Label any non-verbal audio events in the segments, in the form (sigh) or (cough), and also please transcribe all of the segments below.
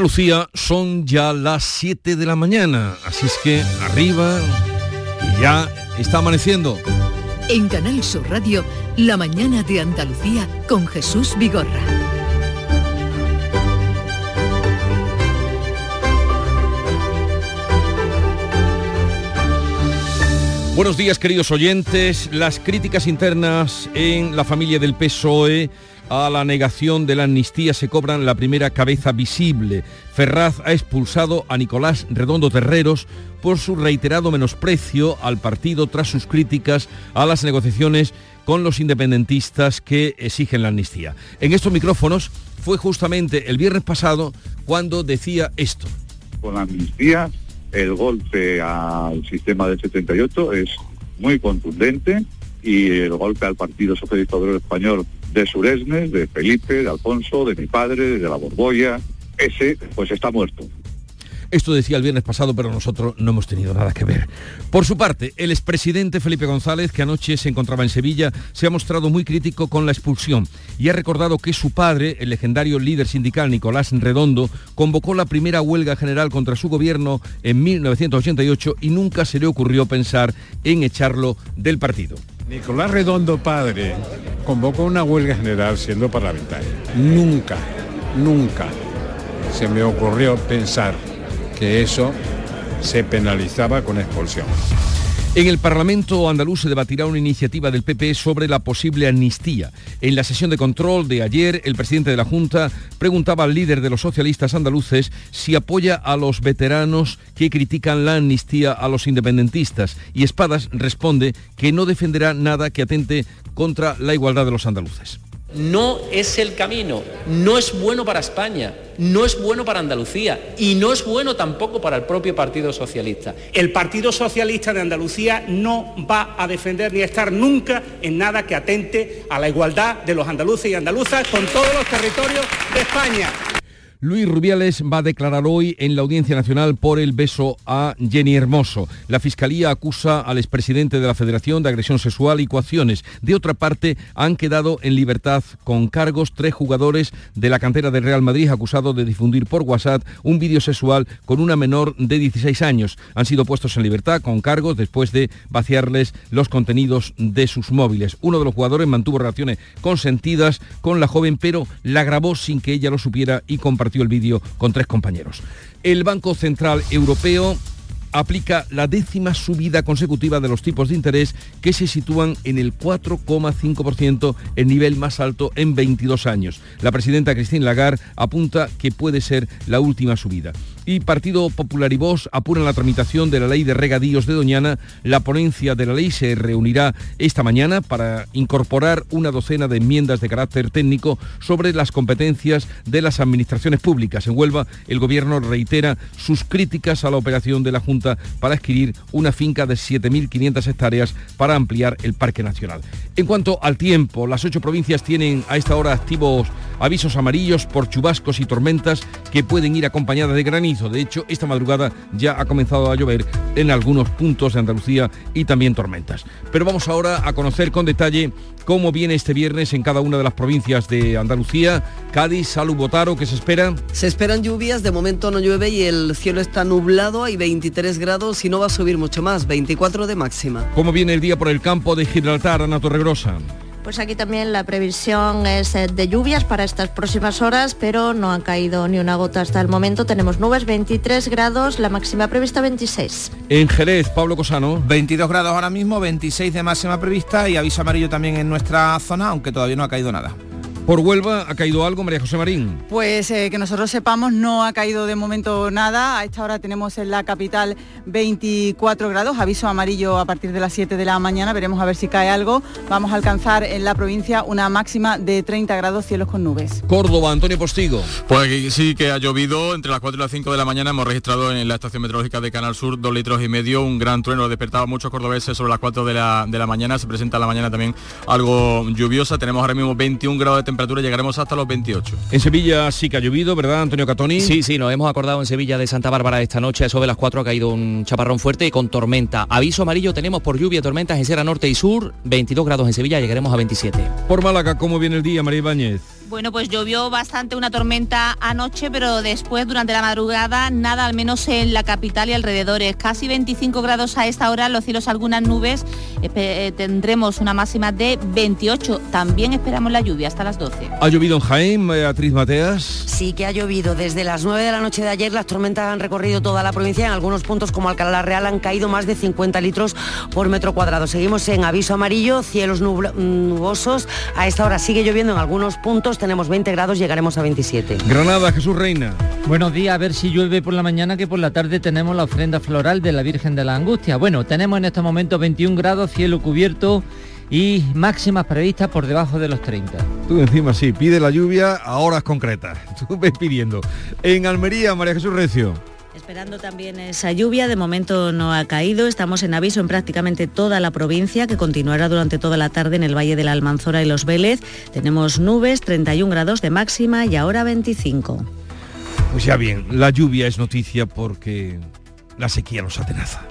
Lucía, son ya las 7 de la mañana, así es que arriba y ya está amaneciendo. En Canal Sur Radio, La mañana de Andalucía con Jesús Vigorra. Buenos días queridos oyentes. Las críticas internas en la familia del PSOE a la negación de la amnistía se cobran la primera cabeza visible. Ferraz ha expulsado a Nicolás Redondo Terreros por su reiterado menosprecio al partido tras sus críticas a las negociaciones con los independentistas que exigen la amnistía. En estos micrófonos fue justamente el viernes pasado cuando decía esto. Con la amnistía el golpe al sistema del 78 es muy contundente y el golpe al Partido Socialista Obrero Español de Suresnes, de Felipe, de Alfonso, de mi padre, de la Borbolla, ese pues está muerto. Esto decía el viernes pasado, pero nosotros no hemos tenido nada que ver. Por su parte, el expresidente Felipe González, que anoche se encontraba en Sevilla, se ha mostrado muy crítico con la expulsión y ha recordado que su padre, el legendario líder sindical Nicolás Redondo, convocó la primera huelga general contra su gobierno en 1988 y nunca se le ocurrió pensar en echarlo del partido. Nicolás Redondo padre convocó una huelga general siendo parlamentario. Nunca, nunca se me ocurrió pensar que eso se penalizaba con expulsión. En el Parlamento andaluz se debatirá una iniciativa del PP sobre la posible amnistía. En la sesión de control de ayer, el presidente de la Junta preguntaba al líder de los socialistas andaluces si apoya a los veteranos que critican la amnistía a los independentistas y Espadas responde que no defenderá nada que atente contra la igualdad de los andaluces no es el camino, no es bueno para España, no es bueno para Andalucía y no es bueno tampoco para el propio Partido Socialista. El Partido Socialista de Andalucía no va a defender ni a estar nunca en nada que atente a la igualdad de los andaluces y andaluzas con todos los territorios de España. Luis Rubiales va a declarar hoy en la Audiencia Nacional por el beso a Jenny Hermoso. La Fiscalía acusa al expresidente de la Federación de agresión sexual y coacciones. De otra parte, han quedado en libertad con cargos tres jugadores de la cantera del Real Madrid acusados de difundir por WhatsApp un vídeo sexual con una menor de 16 años. Han sido puestos en libertad con cargos después de vaciarles los contenidos de sus móviles. Uno de los jugadores mantuvo relaciones consentidas con la joven, pero la grabó sin que ella lo supiera y compartió el vídeo con tres compañeros. El Banco Central Europeo aplica la décima subida consecutiva de los tipos de interés que se sitúan en el 4,5%, el nivel más alto en 22 años. La presidenta Christine Lagarde apunta que puede ser la última subida. Y Partido Popular y Vox apuran la tramitación de la ley de regadíos de Doñana. La ponencia de la ley se reunirá esta mañana para incorporar una docena de enmiendas de carácter técnico sobre las competencias de las administraciones públicas. En Huelva, el Gobierno reitera sus críticas a la operación de la Junta para adquirir una finca de 7.500 hectáreas para ampliar el Parque Nacional. En cuanto al tiempo, las ocho provincias tienen a esta hora activos avisos amarillos por chubascos y tormentas que pueden ir acompañadas de granizo. De hecho, esta madrugada ya ha comenzado a llover en algunos puntos de Andalucía y también tormentas. Pero vamos ahora a conocer con detalle cómo viene este viernes en cada una de las provincias de Andalucía. Cádiz, Salud, Botaro, ¿qué se espera? Se esperan lluvias, de momento no llueve y el cielo está nublado, hay 23 grados y no va a subir mucho más, 24 de máxima. ¿Cómo viene el día por el campo de Gibraltar, Ana Torregrosa? Pues aquí también la previsión es eh, de lluvias para estas próximas horas, pero no ha caído ni una gota hasta el momento. Tenemos nubes 23 grados, la máxima prevista 26. En Jerez, Pablo Cosano. 22 grados ahora mismo, 26 de máxima prevista y aviso amarillo también en nuestra zona, aunque todavía no ha caído nada. ¿Por Huelva ha caído algo, María José Marín? Pues eh, que nosotros sepamos no ha caído de momento nada. A esta hora tenemos en la capital 24 grados, aviso amarillo a partir de las 7 de la mañana. Veremos a ver si cae algo. Vamos a alcanzar en la provincia una máxima de 30 grados, cielos con nubes. Córdoba, Antonio Postigo. Pues aquí sí que ha llovido. Entre las 4 y las 5 de la mañana hemos registrado en la estación meteorológica de Canal Sur dos litros y medio. Un gran trueno despertaba muchos cordobeses sobre las 4 de la, de la mañana. Se presenta la mañana también algo lluviosa. Tenemos ahora mismo 21 grados de temperatura llegaremos hasta los 28. En Sevilla sí que ha llovido, ¿verdad, Antonio Catoni? Sí, sí, nos hemos acordado en Sevilla de Santa Bárbara esta noche, eso de las 4 ha caído un chaparrón fuerte y con tormenta. Aviso amarillo tenemos por lluvia y tormentas en Sierra Norte y Sur, 22 grados en Sevilla, llegaremos a 27. Por Málaga, ¿cómo viene el día, María Ibáñez? Bueno, pues llovió bastante una tormenta anoche, pero después, durante la madrugada, nada, al menos en la capital y alrededores. Casi 25 grados a esta hora, los cielos algunas nubes. Eh, tendremos una máxima de 28. También esperamos la lluvia hasta las 12. ¿Ha llovido en Jaén, Beatriz Mateas? Sí que ha llovido. Desde las 9 de la noche de ayer las tormentas han recorrido toda la provincia. En algunos puntos como Alcalá Real han caído más de 50 litros por metro cuadrado. Seguimos en aviso amarillo, cielos nubosos. A esta hora sigue lloviendo en algunos puntos tenemos 20 grados, llegaremos a 27. Granada, Jesús Reina. Buenos días, a ver si llueve por la mañana, que por la tarde tenemos la ofrenda floral de la Virgen de la Angustia. Bueno, tenemos en estos momentos 21 grados, cielo cubierto y máximas previstas por debajo de los 30. Tú encima sí, pide la lluvia a horas concretas. (laughs) Tú ves pidiendo. En Almería, María Jesús Recio. Esperando también esa lluvia, de momento no ha caído, estamos en aviso en prácticamente toda la provincia que continuará durante toda la tarde en el Valle de la Almanzora y Los Vélez. Tenemos nubes, 31 grados de máxima y ahora 25. Pues ya bien, la lluvia es noticia porque la sequía nos atenaza.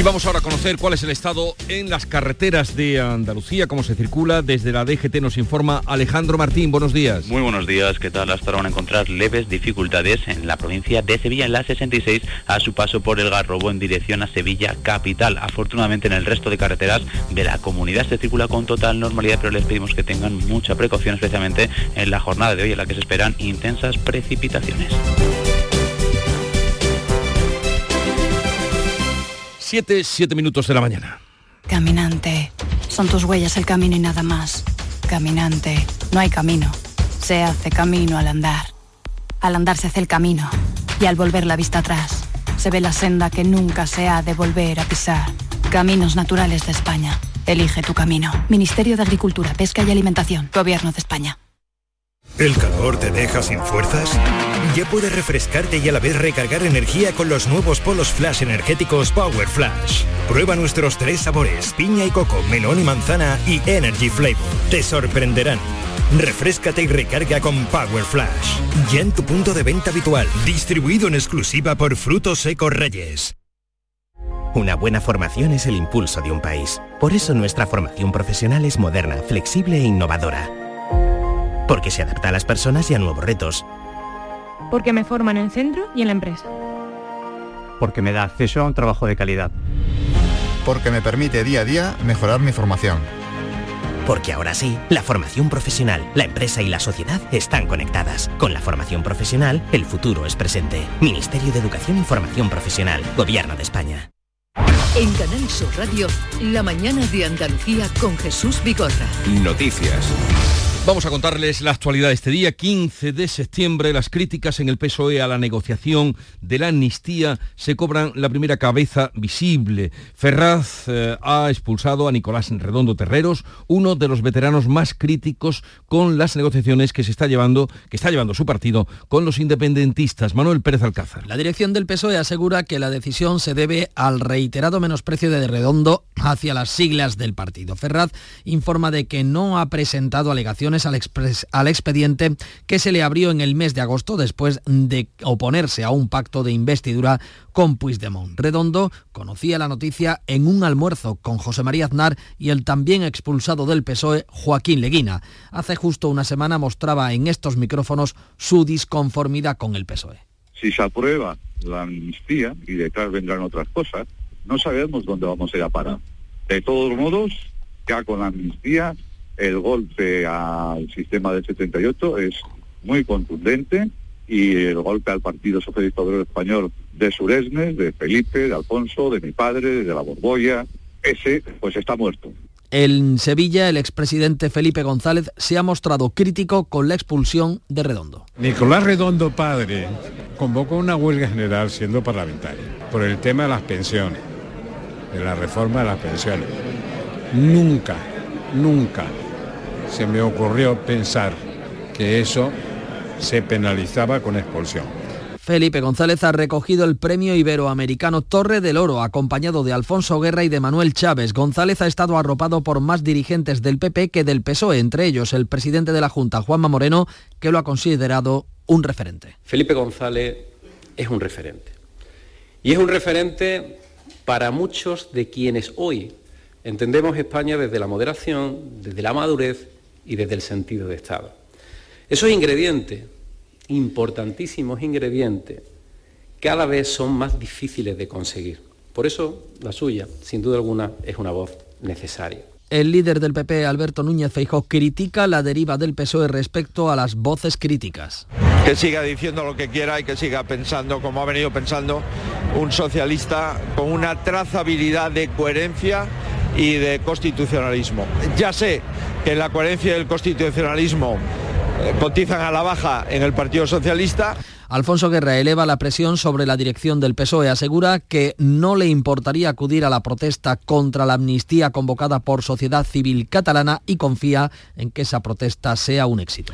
Y vamos ahora a conocer cuál es el estado en las carreteras de Andalucía, cómo se circula. Desde la DGT nos informa Alejandro Martín. Buenos días. Muy buenos días. ¿Qué tal? Hasta ahora van a encontrar leves dificultades en la provincia de Sevilla, en la 66, a su paso por el Garrobo en dirección a Sevilla capital. Afortunadamente en el resto de carreteras de la comunidad se circula con total normalidad, pero les pedimos que tengan mucha precaución, especialmente en la jornada de hoy en la que se esperan intensas precipitaciones. 7, 7 minutos de la mañana. Caminante, son tus huellas el camino y nada más. Caminante, no hay camino. Se hace camino al andar. Al andar se hace el camino. Y al volver la vista atrás, se ve la senda que nunca se ha de volver a pisar. Caminos Naturales de España. Elige tu camino. Ministerio de Agricultura, Pesca y Alimentación. Gobierno de España. ¿El calor te deja sin fuerzas? Ya puedes refrescarte y a la vez recargar energía con los nuevos polos flash energéticos Power Flash. Prueba nuestros tres sabores, piña y coco, melón y manzana y Energy Flavor. Te sorprenderán. Refrescate y recarga con Power Flash. Ya en tu punto de venta habitual, distribuido en exclusiva por Frutos Secos Reyes. Una buena formación es el impulso de un país. Por eso nuestra formación profesional es moderna, flexible e innovadora porque se adapta a las personas y a nuevos retos. Porque me forman en el centro y en la empresa. Porque me da acceso a un trabajo de calidad. Porque me permite día a día mejorar mi formación. Porque ahora sí, la formación profesional, la empresa y la sociedad están conectadas. Con la formación profesional, el futuro es presente. Ministerio de Educación y Formación Profesional, Gobierno de España. En Canal Sur Radio, la mañana de Andalucía con Jesús Bigorra. Noticias. Vamos a contarles la actualidad de este día, 15 de septiembre. Las críticas en el PSOE a la negociación de la amnistía se cobran la primera cabeza visible. Ferraz eh, ha expulsado a Nicolás Redondo Terreros, uno de los veteranos más críticos con las negociaciones que se está llevando, que está llevando su partido con los independentistas. Manuel Pérez Alcázar. La dirección del PSOE asegura que la decisión se debe al reiterado menosprecio de Redondo hacia las siglas del partido. Ferraz informa de que no ha presentado alegaciones al, al expediente que se le abrió en el mes de agosto después de oponerse a un pacto de investidura con Puigdemont. Redondo conocía la noticia en un almuerzo con José María Aznar y el también expulsado del PSOE, Joaquín Leguina. Hace justo una semana mostraba en estos micrófonos su disconformidad con el PSOE. Si se aprueba la amnistía y detrás vendrán otras cosas, no sabemos dónde vamos a ir a parar. De todos modos, ya con la amnistía el golpe al sistema del 78 es muy contundente y el golpe al Partido Socialista Obrero Español de Suresnes, de Felipe, de Alfonso, de mi padre, de la Borbolla, ese pues está muerto. En Sevilla, el expresidente Felipe González se ha mostrado crítico con la expulsión de Redondo. Nicolás Redondo, padre, convocó una huelga general siendo parlamentario por el tema de las pensiones, de la reforma de las pensiones. Nunca, nunca se me ocurrió pensar que eso se penalizaba con expulsión. Felipe González ha recogido el premio iberoamericano Torre del Oro, acompañado de Alfonso Guerra y de Manuel Chávez. González ha estado arropado por más dirigentes del PP que del PSOE, entre ellos el presidente de la Junta, Juanma Moreno, que lo ha considerado un referente. Felipe González es un referente. Y es un referente para muchos de quienes hoy entendemos España desde la moderación, desde la madurez y desde el sentido de Estado. Esos ingredientes, importantísimos ingredientes, cada vez son más difíciles de conseguir. Por eso la suya, sin duda alguna, es una voz necesaria. El líder del PP, Alberto Núñez Feijóo, critica la deriva del PSOE respecto a las voces críticas. Que siga diciendo lo que quiera y que siga pensando como ha venido pensando un socialista con una trazabilidad de coherencia y de constitucionalismo. Ya sé que la coherencia y el constitucionalismo eh, cotizan a la baja en el Partido Socialista. Alfonso Guerra eleva la presión sobre la dirección del PSOE. Asegura que no le importaría acudir a la protesta contra la amnistía convocada por Sociedad Civil Catalana y confía en que esa protesta sea un éxito.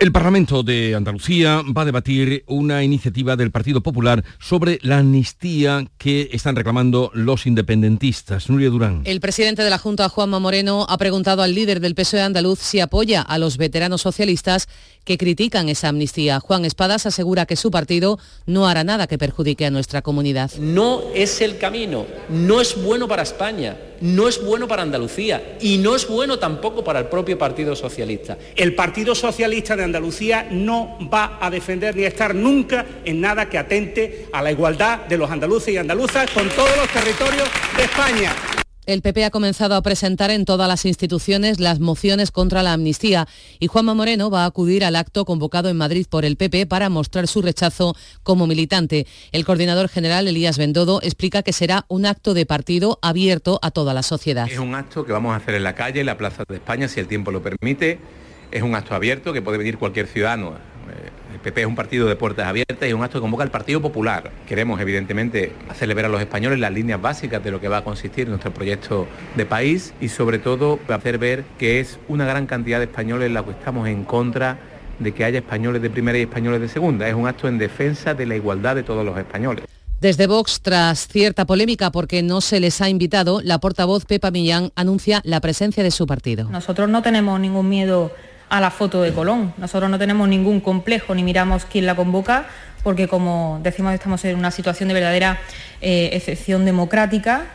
El Parlamento de Andalucía va a debatir una iniciativa del Partido Popular sobre la amnistía que están reclamando los independentistas. Nuria Durán. El presidente de la Junta, Juanma Moreno, ha preguntado al líder del PSOE andaluz si apoya a los veteranos socialistas que critican esa amnistía. Juan Espadas asegura que su partido no hará nada que perjudique a nuestra comunidad. No es el camino, no es bueno para España, no es bueno para Andalucía y no es bueno tampoco para el propio Partido Socialista. El Partido Socialista de Andalucía no va a defender ni a estar nunca en nada que atente a la igualdad de los andaluces y andaluzas con todos los territorios de España. El PP ha comenzado a presentar en todas las instituciones las mociones contra la amnistía y Juanma Moreno va a acudir al acto convocado en Madrid por el PP para mostrar su rechazo como militante. El coordinador general, Elías Bendodo, explica que será un acto de partido abierto a toda la sociedad. Es un acto que vamos a hacer en la calle, en la Plaza de España, si el tiempo lo permite. Es un acto abierto que puede venir cualquier ciudadano el PP es un partido de puertas abiertas y es un acto que convoca al Partido Popular. Queremos, evidentemente, hacer ver a los españoles las líneas básicas de lo que va a consistir nuestro proyecto de país y, sobre todo, hacer ver que es una gran cantidad de españoles la que estamos en contra de que haya españoles de primera y españoles de segunda. Es un acto en defensa de la igualdad de todos los españoles. Desde Vox, tras cierta polémica porque no se les ha invitado, la portavoz Pepa Millán anuncia la presencia de su partido. Nosotros no tenemos ningún miedo a la foto de Colón. Nosotros no tenemos ningún complejo ni miramos quién la convoca, porque como decimos estamos en una situación de verdadera eh, excepción democrática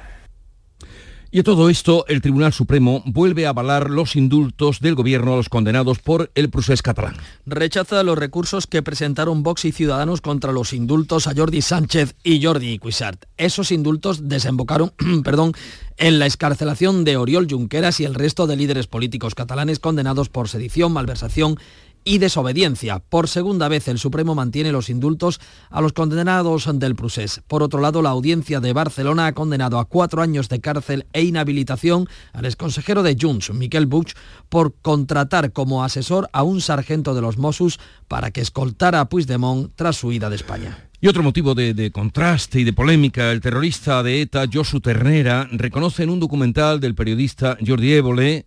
y a todo esto, el Tribunal Supremo vuelve a avalar los indultos del gobierno a los condenados por el procés catalán. Rechaza los recursos que presentaron Vox y Ciudadanos contra los indultos a Jordi Sánchez y Jordi Cuixart. Esos indultos desembocaron (clears throat) perdón, en la escarcelación de Oriol Junqueras y el resto de líderes políticos catalanes condenados por sedición, malversación y desobediencia. Por segunda vez el Supremo mantiene los indultos a los condenados del Prusés. Por otro lado, la audiencia de Barcelona ha condenado a cuatro años de cárcel e inhabilitación al exconsejero de Junts, Miquel Buch, por contratar como asesor a un sargento de los Mossos para que escoltara a Puigdemont tras su ida de España. Y otro motivo de, contraste y de polémica, el terrorista de ETA, Josu Ternera, reconoce en un documental del periodista Jordi Évole,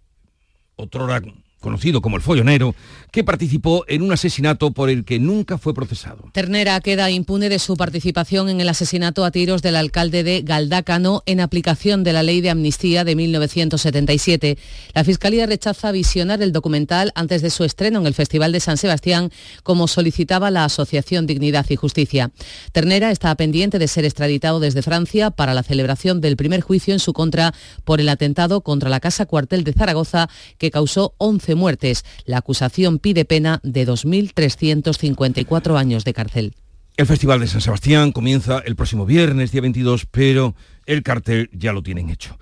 otrora conocido como el follonero, que participó en un asesinato por el que nunca fue procesado. Ternera queda impune de su participación en el asesinato a tiros del alcalde de Galdácano en aplicación de la ley de amnistía de 1977. La Fiscalía rechaza visionar el documental antes de su estreno en el Festival de San Sebastián, como solicitaba la Asociación Dignidad y Justicia. Ternera está pendiente de ser extraditado desde Francia para la celebración del primer juicio en su contra por el atentado contra la Casa Cuartel de Zaragoza que causó 11 muertes. La acusación pide pena de 2.354 años de cárcel. El Festival de San Sebastián comienza el próximo viernes, día 22, pero el cartel ya lo tienen hecho.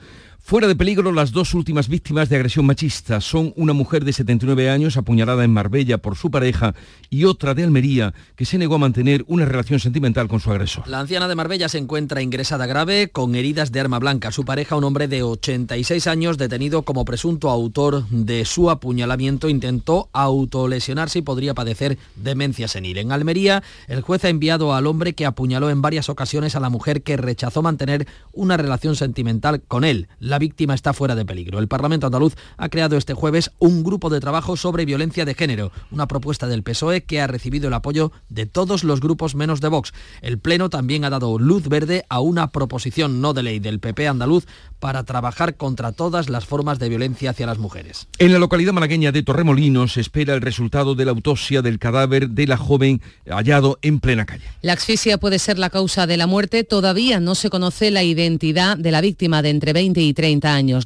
Fuera de peligro las dos últimas víctimas de agresión machista son una mujer de 79 años apuñalada en Marbella por su pareja y otra de Almería que se negó a mantener una relación sentimental con su agresor. La anciana de Marbella se encuentra ingresada grave con heridas de arma blanca. Su pareja, un hombre de 86 años detenido como presunto autor de su apuñalamiento, intentó autolesionarse y podría padecer demencia senil. En Almería, el juez ha enviado al hombre que apuñaló en varias ocasiones a la mujer que rechazó mantener una relación sentimental con él. La víctima está fuera de peligro. El Parlamento andaluz ha creado este jueves un grupo de trabajo sobre violencia de género, una propuesta del PSOE que ha recibido el apoyo de todos los grupos menos de Vox. El Pleno también ha dado luz verde a una proposición no de ley del PP andaluz para trabajar contra todas las formas de violencia hacia las mujeres. En la localidad malagueña de Torremolinos se espera el resultado de la autopsia del cadáver de la joven hallado en plena calle. La asfixia puede ser la causa de la muerte. Todavía no se conoce la identidad de la víctima de entre 20 y 30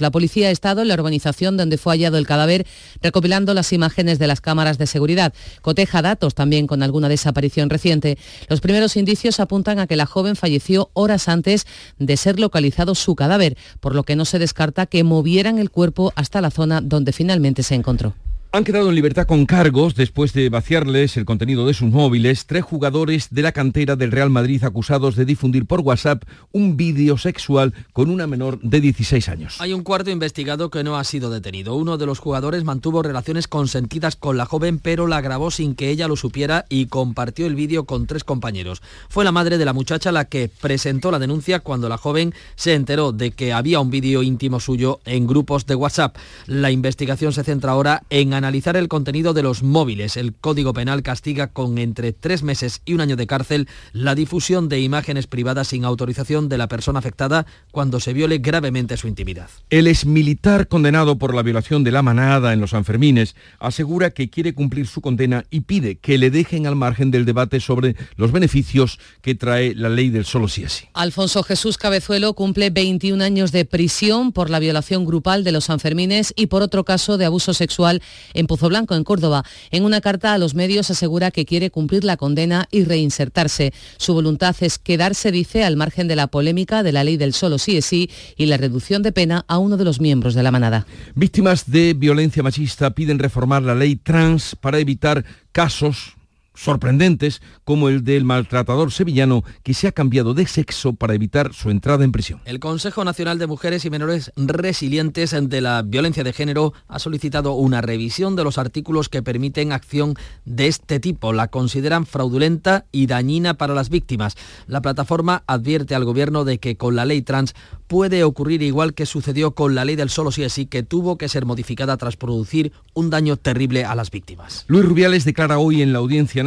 La policía ha estado en la urbanización donde fue hallado el cadáver recopilando las imágenes de las cámaras de seguridad. Coteja datos también con alguna desaparición reciente. Los primeros indicios apuntan a que la joven falleció horas antes de ser localizado su cadáver, por lo que no se descarta que movieran el cuerpo hasta la zona donde finalmente se encontró. Han quedado en libertad con cargos después de vaciarles el contenido de sus móviles tres jugadores de la cantera del Real Madrid acusados de difundir por WhatsApp un vídeo sexual con una menor de 16 años. Hay un cuarto investigado que no ha sido detenido. Uno de los jugadores mantuvo relaciones consentidas con la joven pero la grabó sin que ella lo supiera y compartió el vídeo con tres compañeros. Fue la madre de la muchacha la que presentó la denuncia cuando la joven se enteró de que había un vídeo íntimo suyo en grupos de WhatsApp. La investigación se centra ahora en analizar el contenido de los móviles. El Código Penal castiga con entre tres meses y un año de cárcel la difusión de imágenes privadas sin autorización de la persona afectada cuando se viole gravemente su intimidad. El exmilitar condenado por la violación de la manada en los Sanfermines asegura que quiere cumplir su condena y pide que le dejen al margen del debate sobre los beneficios que trae la ley del solo sí así. Alfonso Jesús Cabezuelo cumple 21 años de prisión por la violación grupal de los Sanfermines y por otro caso de abuso sexual en Pozo Blanco, en Córdoba. En una carta a los medios asegura que quiere cumplir la condena y reinsertarse. Su voluntad es quedarse, dice, al margen de la polémica de la ley del solo sí es sí y la reducción de pena a uno de los miembros de la manada. Víctimas de violencia machista piden reformar la ley trans para evitar casos sorprendentes como el del maltratador sevillano que se ha cambiado de sexo para evitar su entrada en prisión. El Consejo Nacional de Mujeres y Menores Resilientes de la Violencia de Género ha solicitado una revisión de los artículos que permiten acción de este tipo. La consideran fraudulenta y dañina para las víctimas. La plataforma advierte al Gobierno de que con la ley trans puede ocurrir igual que sucedió con la ley del solo sí es sí, que tuvo que ser modificada tras producir un daño terrible a las víctimas. Luis Rubiales declara hoy en la Audiencia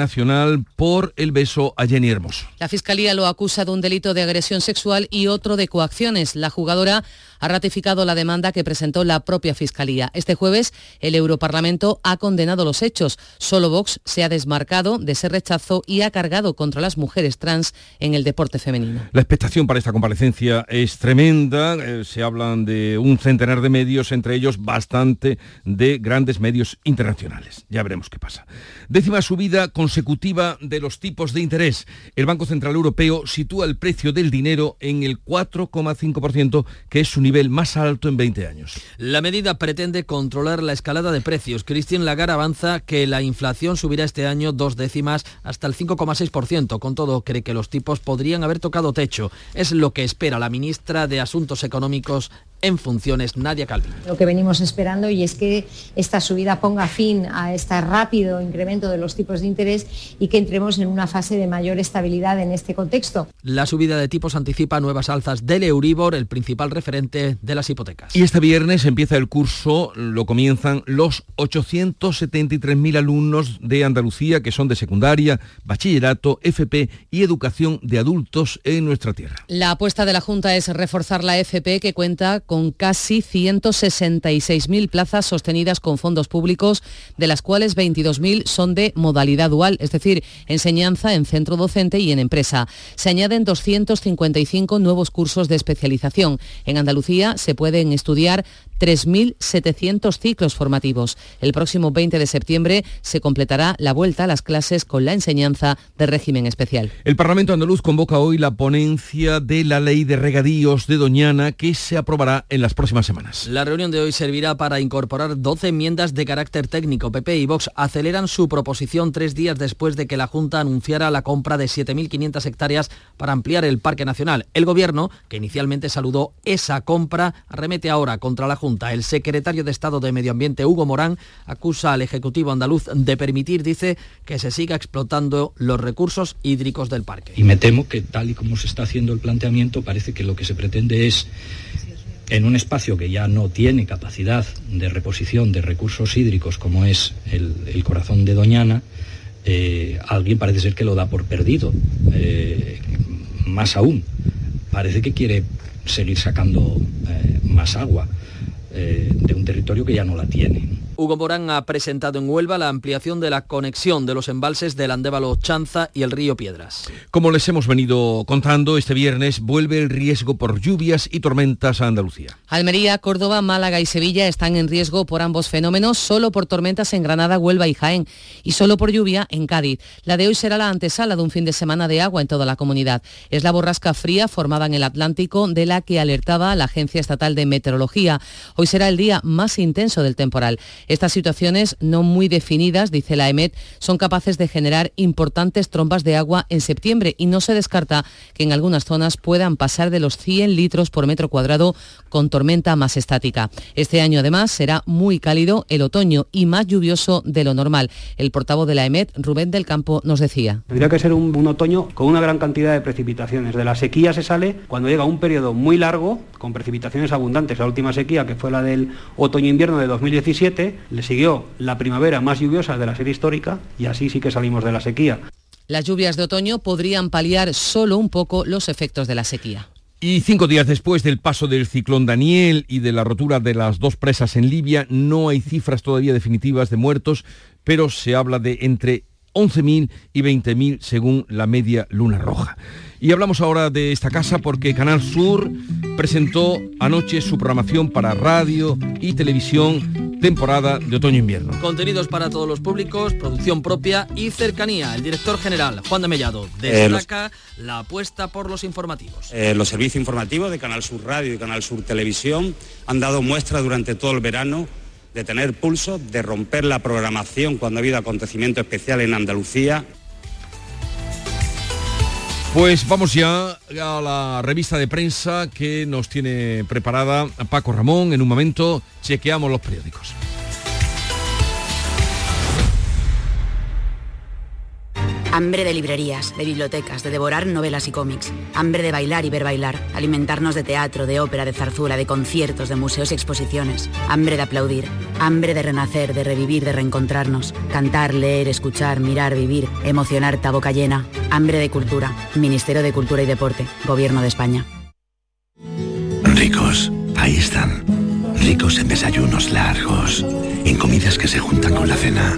Por el beso a Jenny Hermoso. La Fiscalía lo acusa de un delito de agresión sexual y otro de coacciones. La jugadora ha ratificado la demanda que presentó la propia Fiscalía. Este jueves el Europarlamento ha condenado los hechos. Solo Vox se ha desmarcado de ese rechazo y ha cargado contra las mujeres trans en el deporte femenino. La expectación para esta comparecencia es tremenda. Eh, se hablan de un centenar de medios, entre ellos bastante de grandes medios internacionales. Ya veremos qué pasa. Décima subida consecutiva de los tipos de interés. El Banco Central Europeo sitúa el precio del dinero en el 4,5%, que es su nivel más alto en 20 años. La medida pretende controlar la escalada de precios. Christian Lagarde avanza que la inflación subirá este año dos décimas hasta el 5,6%. Con todo, cree que los tipos podrían haber tocado techo. Es lo que espera la ministra de Asuntos Económicos en funciones, Nadia Calvin. Lo que venimos esperando y es que esta subida ponga fin a este rápido incremento de los tipos de interés y que entremos en una fase de mayor estabilidad en este contexto. La subida de tipos anticipa nuevas alzas del Euribor, el principal referente de las hipotecas. Y este viernes empieza el curso, lo comienzan los 873.000 alumnos de Andalucía que son de secundaria, bachillerato, FP y educación de adultos en nuestra tierra. La apuesta de la Junta es reforzar la FP que cuenta con casi 166.000 plazas sostenidas con fondos públicos, de las cuales 22.000 son de modalidad dual, es decir, enseñanza en centro docente y en empresa. Se añaden 255 nuevos cursos de especialización. En Andalucía se pueden estudiar 3.700 ciclos formativos. El próximo 20 de septiembre se completará la vuelta a las clases con la enseñanza de régimen especial. El Parlamento andaluz convoca hoy la ponencia de la ley de regadíos de Doñana que se aprobará en las próximas semanas. La reunión de hoy servirá para incorporar 12 enmiendas de carácter técnico. PP y Vox aceleran su proposición tres días después de que la Junta anunciara la compra de 7.500 hectáreas para ampliar el Parque Nacional. El Gobierno, que inicialmente saludó esa compra, arremete ahora contra la Junta el secretario de Estado de Medio Ambiente, Hugo Morán, acusa al Ejecutivo andaluz de permitir, dice, que se siga explotando los recursos hídricos del parque. Y me temo que tal y como se está haciendo el planteamiento, parece que lo que se pretende es en un espacio que ya no tiene capacidad de reposición de recursos hídricos como es el, corazón de Doñana, eh, alguien parece ser que lo da por perdido. Eh, más aún, parece que quiere seguir sacando eh, más agua de un territorio que ya no la tiene. Hugo Morán ha presentado en Huelva la ampliación de la conexión de los embalses del Andévalo Chanza y el río Piedras. Como les hemos venido contando, este viernes vuelve el riesgo por lluvias y tormentas a Andalucía. Almería, Córdoba, Málaga y Sevilla están en riesgo por ambos fenómenos, solo por tormentas en Granada, Huelva y Jaén, y solo por lluvia en Cádiz. La de hoy será la antesala de un fin de semana de agua en toda la comunidad. Es la borrasca fría formada en el Atlántico de la que alertaba la Agencia Estatal de Meteorología. Hoy será el día más intenso del temporal. Estas situaciones no muy definidas, dice la EMET, son capaces de generar importantes trombas de agua en septiembre y no se descarta que en algunas zonas puedan pasar de los 100 litros por metro cuadrado con tormenta más estática. Este año además será muy cálido el otoño y más lluvioso de lo normal. El portavoz de la EMET, Rubén del Campo, nos decía. Tendría que ser un, un otoño con una gran cantidad de precipitaciones. De la sequía se sale cuando llega un periodo muy largo con precipitaciones abundantes. La última sequía, que fue la del otoño-invierno de 2017, le siguió la primavera más lluviosa de la serie histórica y así sí que salimos de la sequía. Las lluvias de otoño podrían paliar solo un poco los efectos de la sequía. Y cinco días después del paso del ciclón Daniel y de la rotura de las dos presas en Libia, no hay cifras todavía definitivas de muertos, pero se habla de entre 11.000 y 20.000 según la media luna roja. Y hablamos ahora de esta casa porque Canal Sur presentó anoche su programación para radio y televisión temporada de otoño-invierno. Contenidos para todos los públicos, producción propia y cercanía. El director general, Juan de Mellado, eh, destaca la apuesta por los informativos. Eh, los servicios informativos de Canal Sur Radio y Canal Sur Televisión han dado muestra durante todo el verano de tener pulso, de romper la programación cuando ha habido acontecimiento especial en Andalucía. Pues vamos ya a la revista de prensa que nos tiene preparada Paco Ramón. En un momento chequeamos los periódicos. Hambre de librerías, de bibliotecas, de devorar novelas y cómics. Hambre de bailar y ver bailar. Alimentarnos de teatro, de ópera, de zarzuela, de conciertos, de museos y exposiciones. Hambre de aplaudir. Hambre de renacer, de revivir, de reencontrarnos. Cantar, leer, escuchar, mirar, vivir. Emocionar, ta boca llena. Hambre de cultura. Ministerio de Cultura y Deporte. Gobierno de España. Ricos. Ahí están. Ricos en desayunos largos. En comidas que se juntan con la cena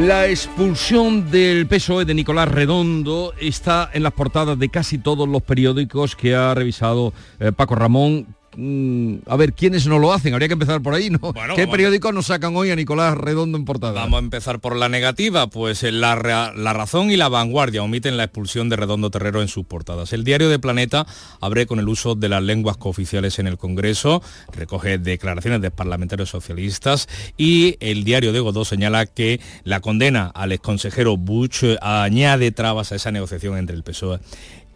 La expulsión del PSOE de Nicolás Redondo está en las portadas de casi todos los periódicos que ha revisado eh, Paco Ramón a ver, ¿quiénes no lo hacen? Habría que empezar por ahí, ¿no? ¿Qué periódicos nos sacan hoy a Nicolás Redondo en portada? Vamos a empezar por la negativa, pues eh, la, la razón y la vanguardia omiten la expulsión de Redondo Terrero en sus portadas. El diario de Planeta abre con el uso de las lenguas cooficiales en el Congreso, recoge declaraciones de parlamentarios socialistas y el diario de Godó señala que la condena al exconsejero Buch añade trabas a esa negociación entre el PSOE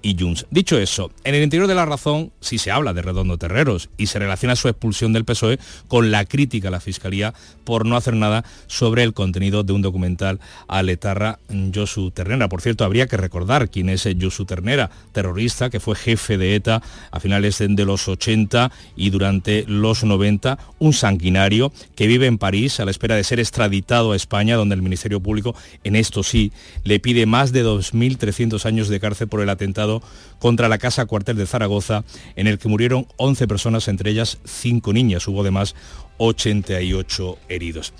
y Dicho eso, en el interior de la razón sí se habla de Redondo Terreros y se relaciona su expulsión del PSOE con la crítica a la Fiscalía por no hacer nada sobre el contenido de un documental a Letarra Josu Ternera. Por cierto, habría que recordar quién es Josu Ternera, terrorista que fue jefe de ETA a finales de los 80 y durante los 90, un sanguinario que vive en París a la espera de ser extraditado a España, donde el Ministerio Público, en esto sí, le pide más de 2.300 años de cárcel por el atentado contra la casa cuartel de Zaragoza, en el que murieron 11 personas, entre ellas 5 niñas. Hubo además 88 heridos.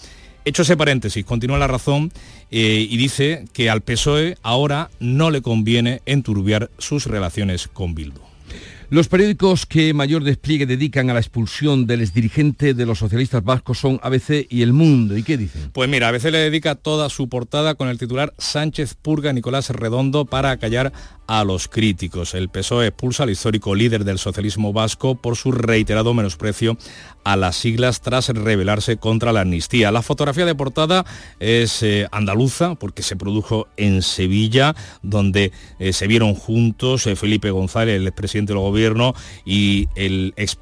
Hecho ese paréntesis, continúa la razón eh, y dice que al PSOE ahora no le conviene enturbiar sus relaciones con Bildu. Los periódicos que mayor despliegue dedican a la expulsión del exdirigente de los socialistas vascos son ABC y El Mundo. ¿Y qué dicen? Pues mira, ABC le dedica toda su portada con el titular Sánchez purga Nicolás Redondo para acallar a los críticos. El PSOE expulsa al histórico líder del socialismo vasco por su reiterado menosprecio a las siglas tras rebelarse contra la amnistía. La fotografía de portada es eh, andaluza porque se produjo en Sevilla, donde eh, se vieron juntos eh, Felipe González, el expresidente del gobierno, y el ex,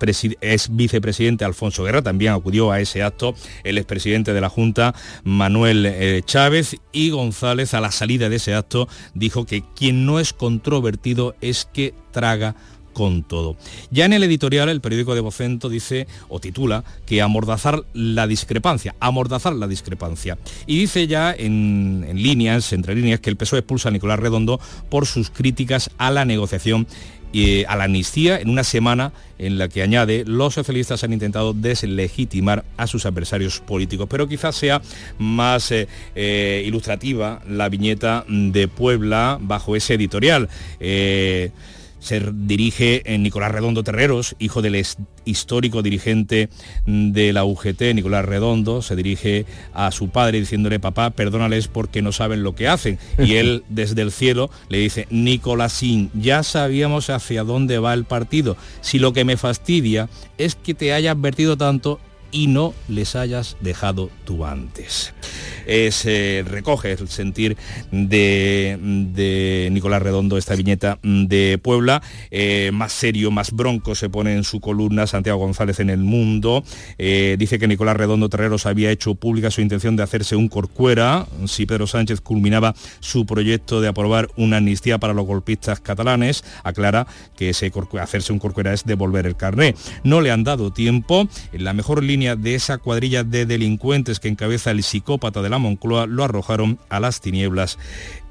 vicepresidente Alfonso Guerra. También acudió a ese acto el expresidente de la Junta, Manuel Chávez, y González a la salida de ese acto dijo que quien no es controvertido es que traga con todo. Ya en el editorial, el periódico de Vocento dice o titula que amordazar la discrepancia, amordazar la discrepancia. Y dice ya en, líneas, entre líneas, que el PSOE expulsa a Nicolás Redondo por sus críticas a la negociación y a la amnistía en una semana en la que añade los socialistas han intentado deslegitimar a sus adversarios políticos. Pero quizás sea más eh, eh, ilustrativa la viñeta de Puebla bajo ese editorial. Eh, se dirige en Nicolás Redondo Terreros, hijo del histórico dirigente de la UGT, Nicolás Redondo, se dirige a su padre diciéndole, papá, perdónales porque no saben lo que hacen. Y él (laughs) desde el cielo le dice, Nicolásín, ya sabíamos hacia dónde va el partido. Si lo que me fastidia es que te haya advertido tanto y no les hayas dejado tú antes. Se recoge el sentir de, Nicolás Redondo esta viñeta de Puebla. Eh, más serio, más bronco se pone en su columna Santiago González en El Mundo. Eh, dice que Nicolás Redondo Terreros había hecho pública su intención de hacerse un corcuera si Pedro Sánchez culminaba su proyecto de aprobar una amnistía para los golpistas catalanes. Aclara que ese hacerse un corcuera es devolver el carné. No le han dado tiempo. En la mejor línea de esa cuadrilla de delincuentes que encabeza el psicópata de la Moncloa lo arrojaron a las tinieblas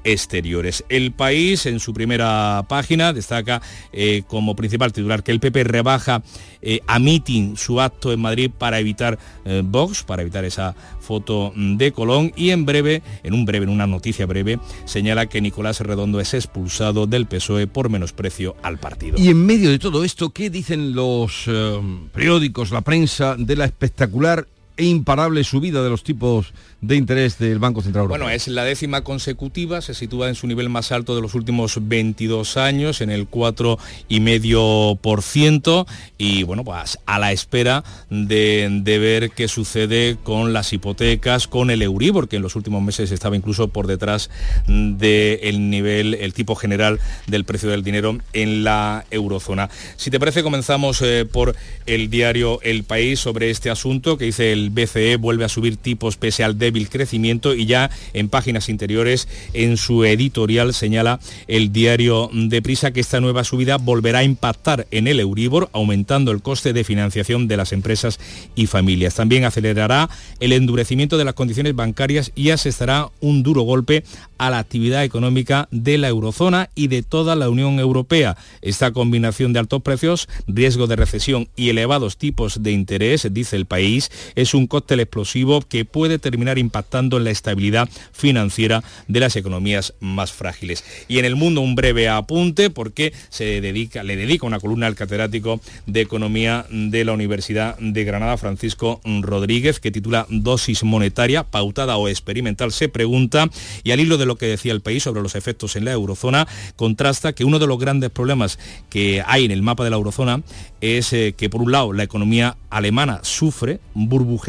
exteriores. El país en su primera página destaca eh, como principal titular que el PP rebaja eh, a meeting su acto en Madrid para evitar eh, Vox, para evitar esa foto de Colón y en breve, en un breve, en una noticia breve, señala que Nicolás Redondo es expulsado del PSOE por menosprecio al partido. Y en medio de todo esto, ¿qué dicen los periódicos, la prensa de la espectacular e imparable subida de los tipos de interés del Banco Central Europeo. Bueno, es la décima consecutiva, se sitúa en su nivel más alto de los últimos 22 años, en el 4,5%, y bueno, pues a la espera de, ver qué sucede con las hipotecas, con el Euribor, que en los últimos meses estaba incluso por detrás del nivel, el tipo general del precio del dinero en la eurozona. Si te parece, comenzamos eh, por el diario El País sobre este asunto, que dice el BCE vuelve a subir tipos pese al débil crecimiento y ya en páginas interiores en su editorial señala el diario de Prisa que esta nueva subida volverá a impactar en el Euribor, aumentando el coste de financiación de las empresas y familias. También acelerará el endurecimiento de las condiciones bancarias y asestará un duro golpe a la actividad económica de la eurozona y de toda la Unión Europea. Esta combinación de altos precios, riesgo de recesión y elevados tipos de interés, dice el país, es un cóctel explosivo que puede terminar impactando en la estabilidad financiera de las economías más frágiles. Y en el mundo un breve apunte porque se dedica, le dedica una columna al catedrático de Economía de la Universidad de Granada, Francisco Rodríguez, que titula Dosis monetaria, pautada o experimental, se pregunta, y al hilo de lo que decía el país sobre los efectos en la eurozona, contrasta que uno de los grandes problemas que hay en el mapa de la eurozona es eh, que por un lado la economía alemana sufre,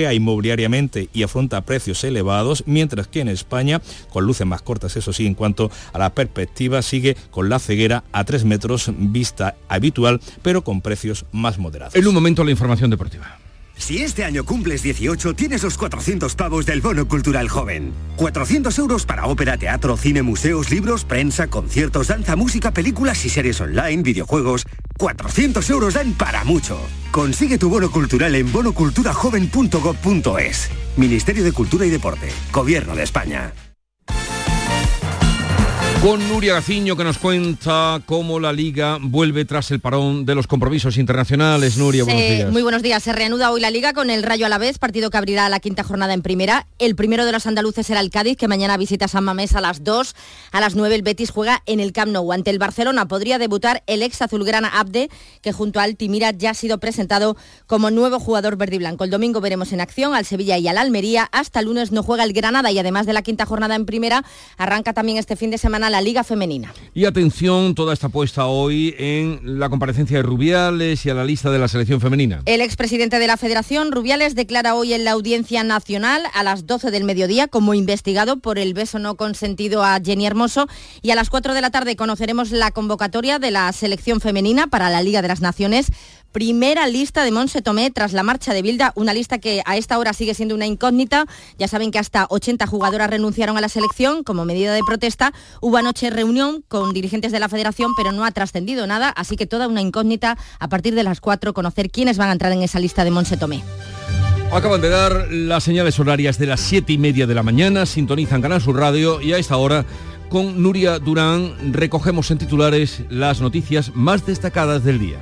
inmobiliariamente y afronta precios elevados, mientras que en España, con luces más cortas, eso sí, en cuanto a la perspectiva, sigue con la ceguera a 3 metros vista habitual, pero con precios más moderados. En un momento la información deportiva. Si este año cumples 18, tienes los 400 pavos del Bono Cultural Joven. 400 euros para ópera, teatro, cine, museos, libros, prensa, conciertos, danza, música, películas y series online, videojuegos. 400 euros dan para mucho. Consigue tu bono cultural en bonoculturajoven.gov.es. Ministerio de Cultura y Deporte. Gobierno de España. Con Nuria Gaciño que nos cuenta cómo la liga vuelve tras el parón de los compromisos internacionales. Nuria, buenos días. Muy buenos días. Se reanuda hoy la liga con el Rayo a la vez, partido que abrirá la quinta jornada en primera. El primero de los andaluces será el Cádiz, que mañana visita San Mamés a las 2. A las 9 el Betis juega en el Camp Nou. Ante el Barcelona podría debutar el ex azulgrana Abde, que junto al Timira ya ha sido presentado como nuevo jugador verde y blanco. El domingo veremos en acción al Sevilla y al Almería. Hasta el lunes no juega el Granada y además de la quinta jornada en primera, arranca también este fin de semana la Liga Femenina. Y atención, toda esta puesta hoy en la comparecencia de Rubiales y a la lista de la selección femenina. El expresidente de la Federación, Rubiales, declara hoy en la Audiencia Nacional a las 12 del mediodía como investigado por el beso no consentido a Jenny Hermoso y a las 4 de la tarde conoceremos la convocatoria de la selección femenina para la Liga de las Naciones primera lista de Monse Tomé tras la marcha de Bilda, una lista que a esta hora sigue siendo una incógnita. Ya saben que hasta 80 jugadoras renunciaron a la selección como medida de protesta. Hubo anoche reunión con dirigentes de la federación, pero no ha trascendido nada, así que toda una incógnita a partir de las 4 conocer quiénes van a entrar en esa lista de Monse Tomé. Acaban de dar las señales horarias de las 7 y media de la mañana, sintonizan Canal Sur Radio y a esta hora con Nuria Durán recogemos en titulares las noticias más destacadas del día.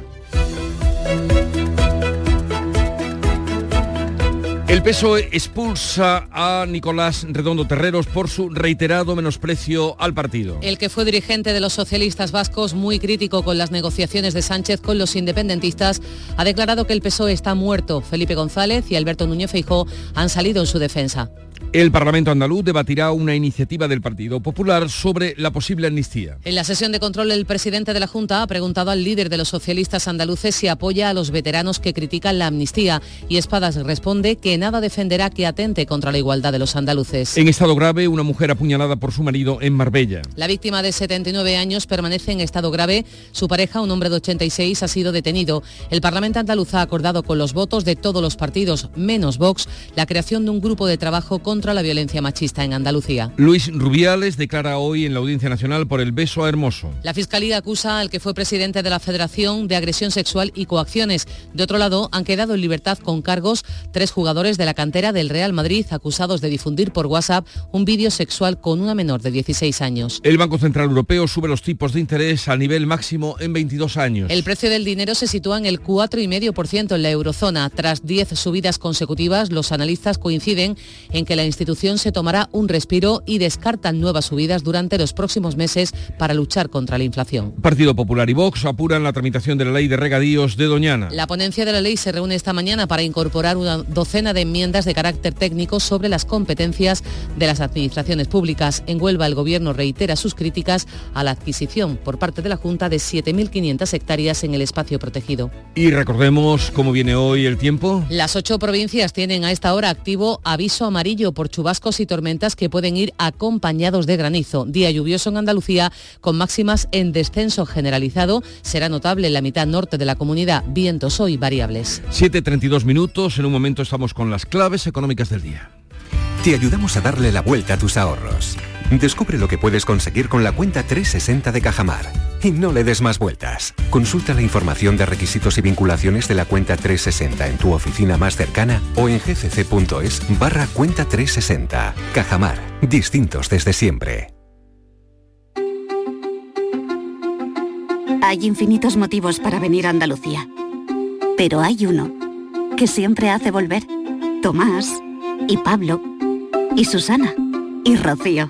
El PSOE expulsa a Nicolás Redondo Terreros por su reiterado menosprecio al partido. El que fue dirigente de los socialistas vascos, muy crítico con las negociaciones de Sánchez con los independentistas, ha declarado que el PSOE está muerto. Felipe González y Alberto Núñez Feijó han salido en su defensa. El Parlamento andaluz debatirá una iniciativa del Partido Popular sobre la posible amnistía. En la sesión de control, el presidente de la Junta ha preguntado al líder de los socialistas andaluces si apoya a los veteranos que critican la amnistía y Espadas responde que nada defenderá que atente contra la igualdad de los andaluces. En estado grave, una mujer apuñalada por su marido en Marbella. La víctima de 79 años permanece en estado grave. Su pareja, un hombre de 86, ha sido detenido. El Parlamento andaluz ha acordado con los votos de todos los partidos, menos Vox, la creación de un grupo de trabajo con contra la violencia machista en Andalucía. Luis Rubiales declara hoy en la Audiencia Nacional por el beso a Hermoso. La Fiscalía acusa al que fue presidente de la Federación de agresión sexual y coacciones. De otro lado, han quedado en libertad con cargos tres jugadores de la cantera del Real Madrid acusados de difundir por WhatsApp un vídeo sexual con una menor de 16 años. El Banco Central Europeo sube los tipos de interés al nivel máximo en 22 años. El precio del dinero se sitúa en el 4,5% en la eurozona. Tras 10 subidas consecutivas, los analistas coinciden en que la institución se tomará un respiro y descartan nuevas subidas durante los próximos meses para luchar contra la inflación. Partido Popular y Vox apuran la tramitación de la ley de regadíos de Doñana. La ponencia de la ley se reúne esta mañana para incorporar una docena de enmiendas de carácter técnico sobre las competencias de las administraciones públicas. En Huelva el Gobierno reitera sus críticas a la adquisición por parte de la Junta de 7.500 hectáreas en el espacio protegido. Y recordemos cómo viene hoy el tiempo. Las ocho provincias tienen a esta hora activo aviso amarillo por chubascos y tormentas que pueden ir acompañados de granizo. Día lluvioso en Andalucía con máximas en descenso generalizado. Será notable en la mitad norte de la comunidad. Vientos hoy variables. 7.32 minutos. En un momento estamos con las claves económicas del día. Te ayudamos a darle la vuelta a tus ahorros. Descubre lo que puedes conseguir con la cuenta 360 de Cajamar. Y no le des más vueltas. Consulta la información de requisitos y vinculaciones de la cuenta 360 en tu oficina más cercana o en gcc.es barra cuenta 360. Cajamar. Distintos desde siempre. Hay infinitos motivos para venir a Andalucía. Pero hay uno que siempre hace volver. Tomás y Pablo y Susana y Rocío.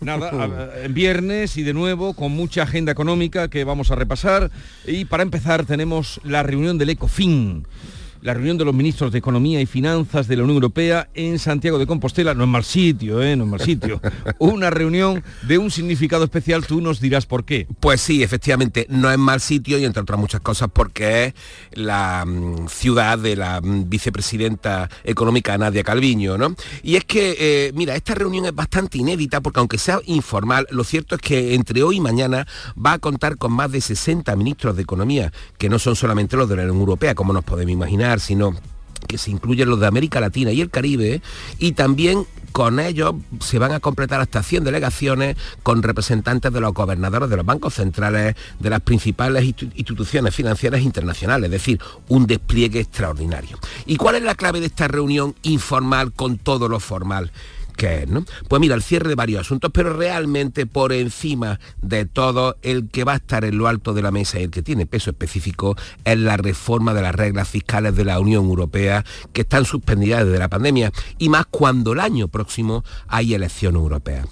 Nada, viernes y de nuevo con mucha agenda económica que vamos a repasar. Y para empezar tenemos la reunión del ECOFIN, la reunión de los ministros de Economía y Finanzas de la Unión Europea en Santiago de Compostela. No es mal sitio, ¿eh? No es mal sitio. (laughs) Una reunión de un significado especial, tú nos dirás por qué. Pues sí, efectivamente, no es mal sitio y entre otras muchas cosas porque es la mm, ciudad de la mm, vicepresidenta económica Nadia Calviño, ¿no? Y es que, eh, mira, esta reunión es bastante inédita porque aunque sea informal, lo cierto es que entre hoy y mañana va a contar con más de 60 ministros de Economía, que no son solamente los de la Unión Europea, como nos podemos imaginar, sino que se incluyen los de América Latina y el Caribe, y también con ellos se van a completar hasta 100 delegaciones con representantes de los gobernadores de los bancos centrales, de las principales instituciones financieras internacionales, es decir, un despliegue extraordinario. ¿Y cuál es la clave de esta reunión informal con todo lo formal? ¿Qué es, ¿no? Pues mira, el cierre de varios asuntos, pero realmente por encima de todo, el que va a estar en lo alto de la mesa y el que tiene peso específico es la reforma de las reglas fiscales de la Unión Europea que están suspendidas desde la pandemia y más cuando el año próximo hay elección europea.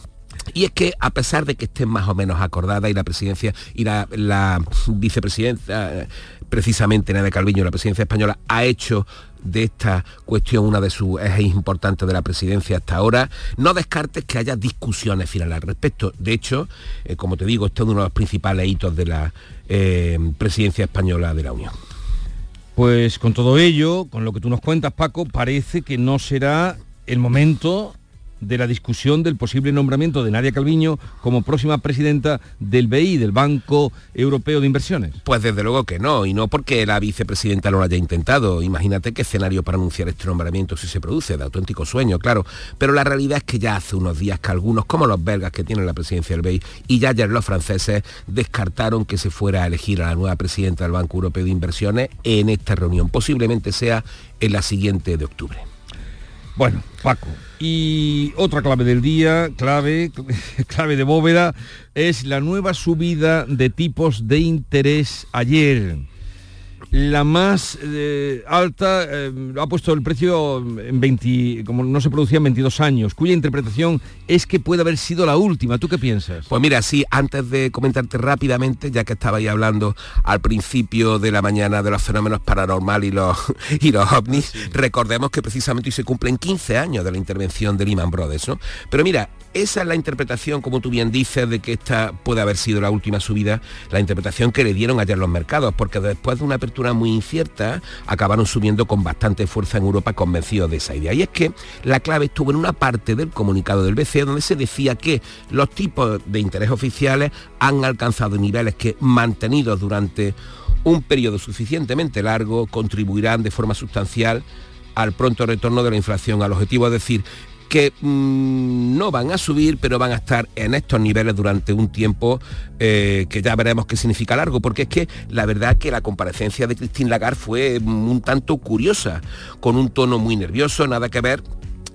Y es que a pesar de que estén más o menos acordadas y la presidencia y la, la vicepresidenta, precisamente Nadia Calviño, la presidencia española, ha hecho de esta cuestión una de sus ejes importantes de la presidencia hasta ahora, no descartes que haya discusiones finales al respecto. De hecho, eh, como te digo, este es uno de los principales hitos de la eh, presidencia española de la Unión. Pues con todo ello, con lo que tú nos cuentas, Paco, parece que no será el momento de la discusión del posible nombramiento de Nadia Calviño como próxima presidenta del BI, del Banco Europeo de Inversiones? Pues desde luego que no, y no porque la vicepresidenta lo haya intentado. Imagínate qué escenario para anunciar este nombramiento si se produce, de auténtico sueño, claro. Pero la realidad es que ya hace unos días que algunos, como los belgas que tienen la presidencia del BEI, y ya ayer los franceses, descartaron que se fuera a elegir a la nueva presidenta del Banco Europeo de Inversiones en esta reunión. Posiblemente sea en la siguiente de octubre. Bueno, Paco, y otra clave del día, clave, (laughs) clave de bóveda, es la nueva subida de tipos de interés ayer la más eh, alta eh, ha puesto el precio en 20, como no se producía en 22 años, cuya interpretación es que puede haber sido la última. ¿Tú qué piensas? Pues mira, sí, antes de comentarte rápidamente, ya que estaba ahí hablando al principio de la mañana de los fenómenos paranormales y los, (laughs) y los ovnis, ah, recordemos que precisamente hoy se cumplen 15 años de la intervención de Lehman Brothers, ¿no? Pero mira, esa es la interpretación, como tú bien dices, de que esta puede haber sido la última subida, la interpretación que le dieron ayer los mercados, porque después de una apertura muy incierta, acabaron subiendo con bastante fuerza en Europa convencidos de esa idea. Y es que la clave estuvo en una parte del comunicado del BCE donde se decía que los tipos de interés oficiales han alcanzado niveles que, mantenidos durante un periodo suficientemente largo, contribuirán de forma sustancial al pronto retorno de la inflación al objetivo, es decir, que mm, no van a subir, pero van a estar en estos niveles durante un tiempo eh, que ya veremos qué significa largo, porque es que la verdad que la comparecencia de Christine Lagarde fue un tanto curiosa, con un tono muy nervioso, nada que ver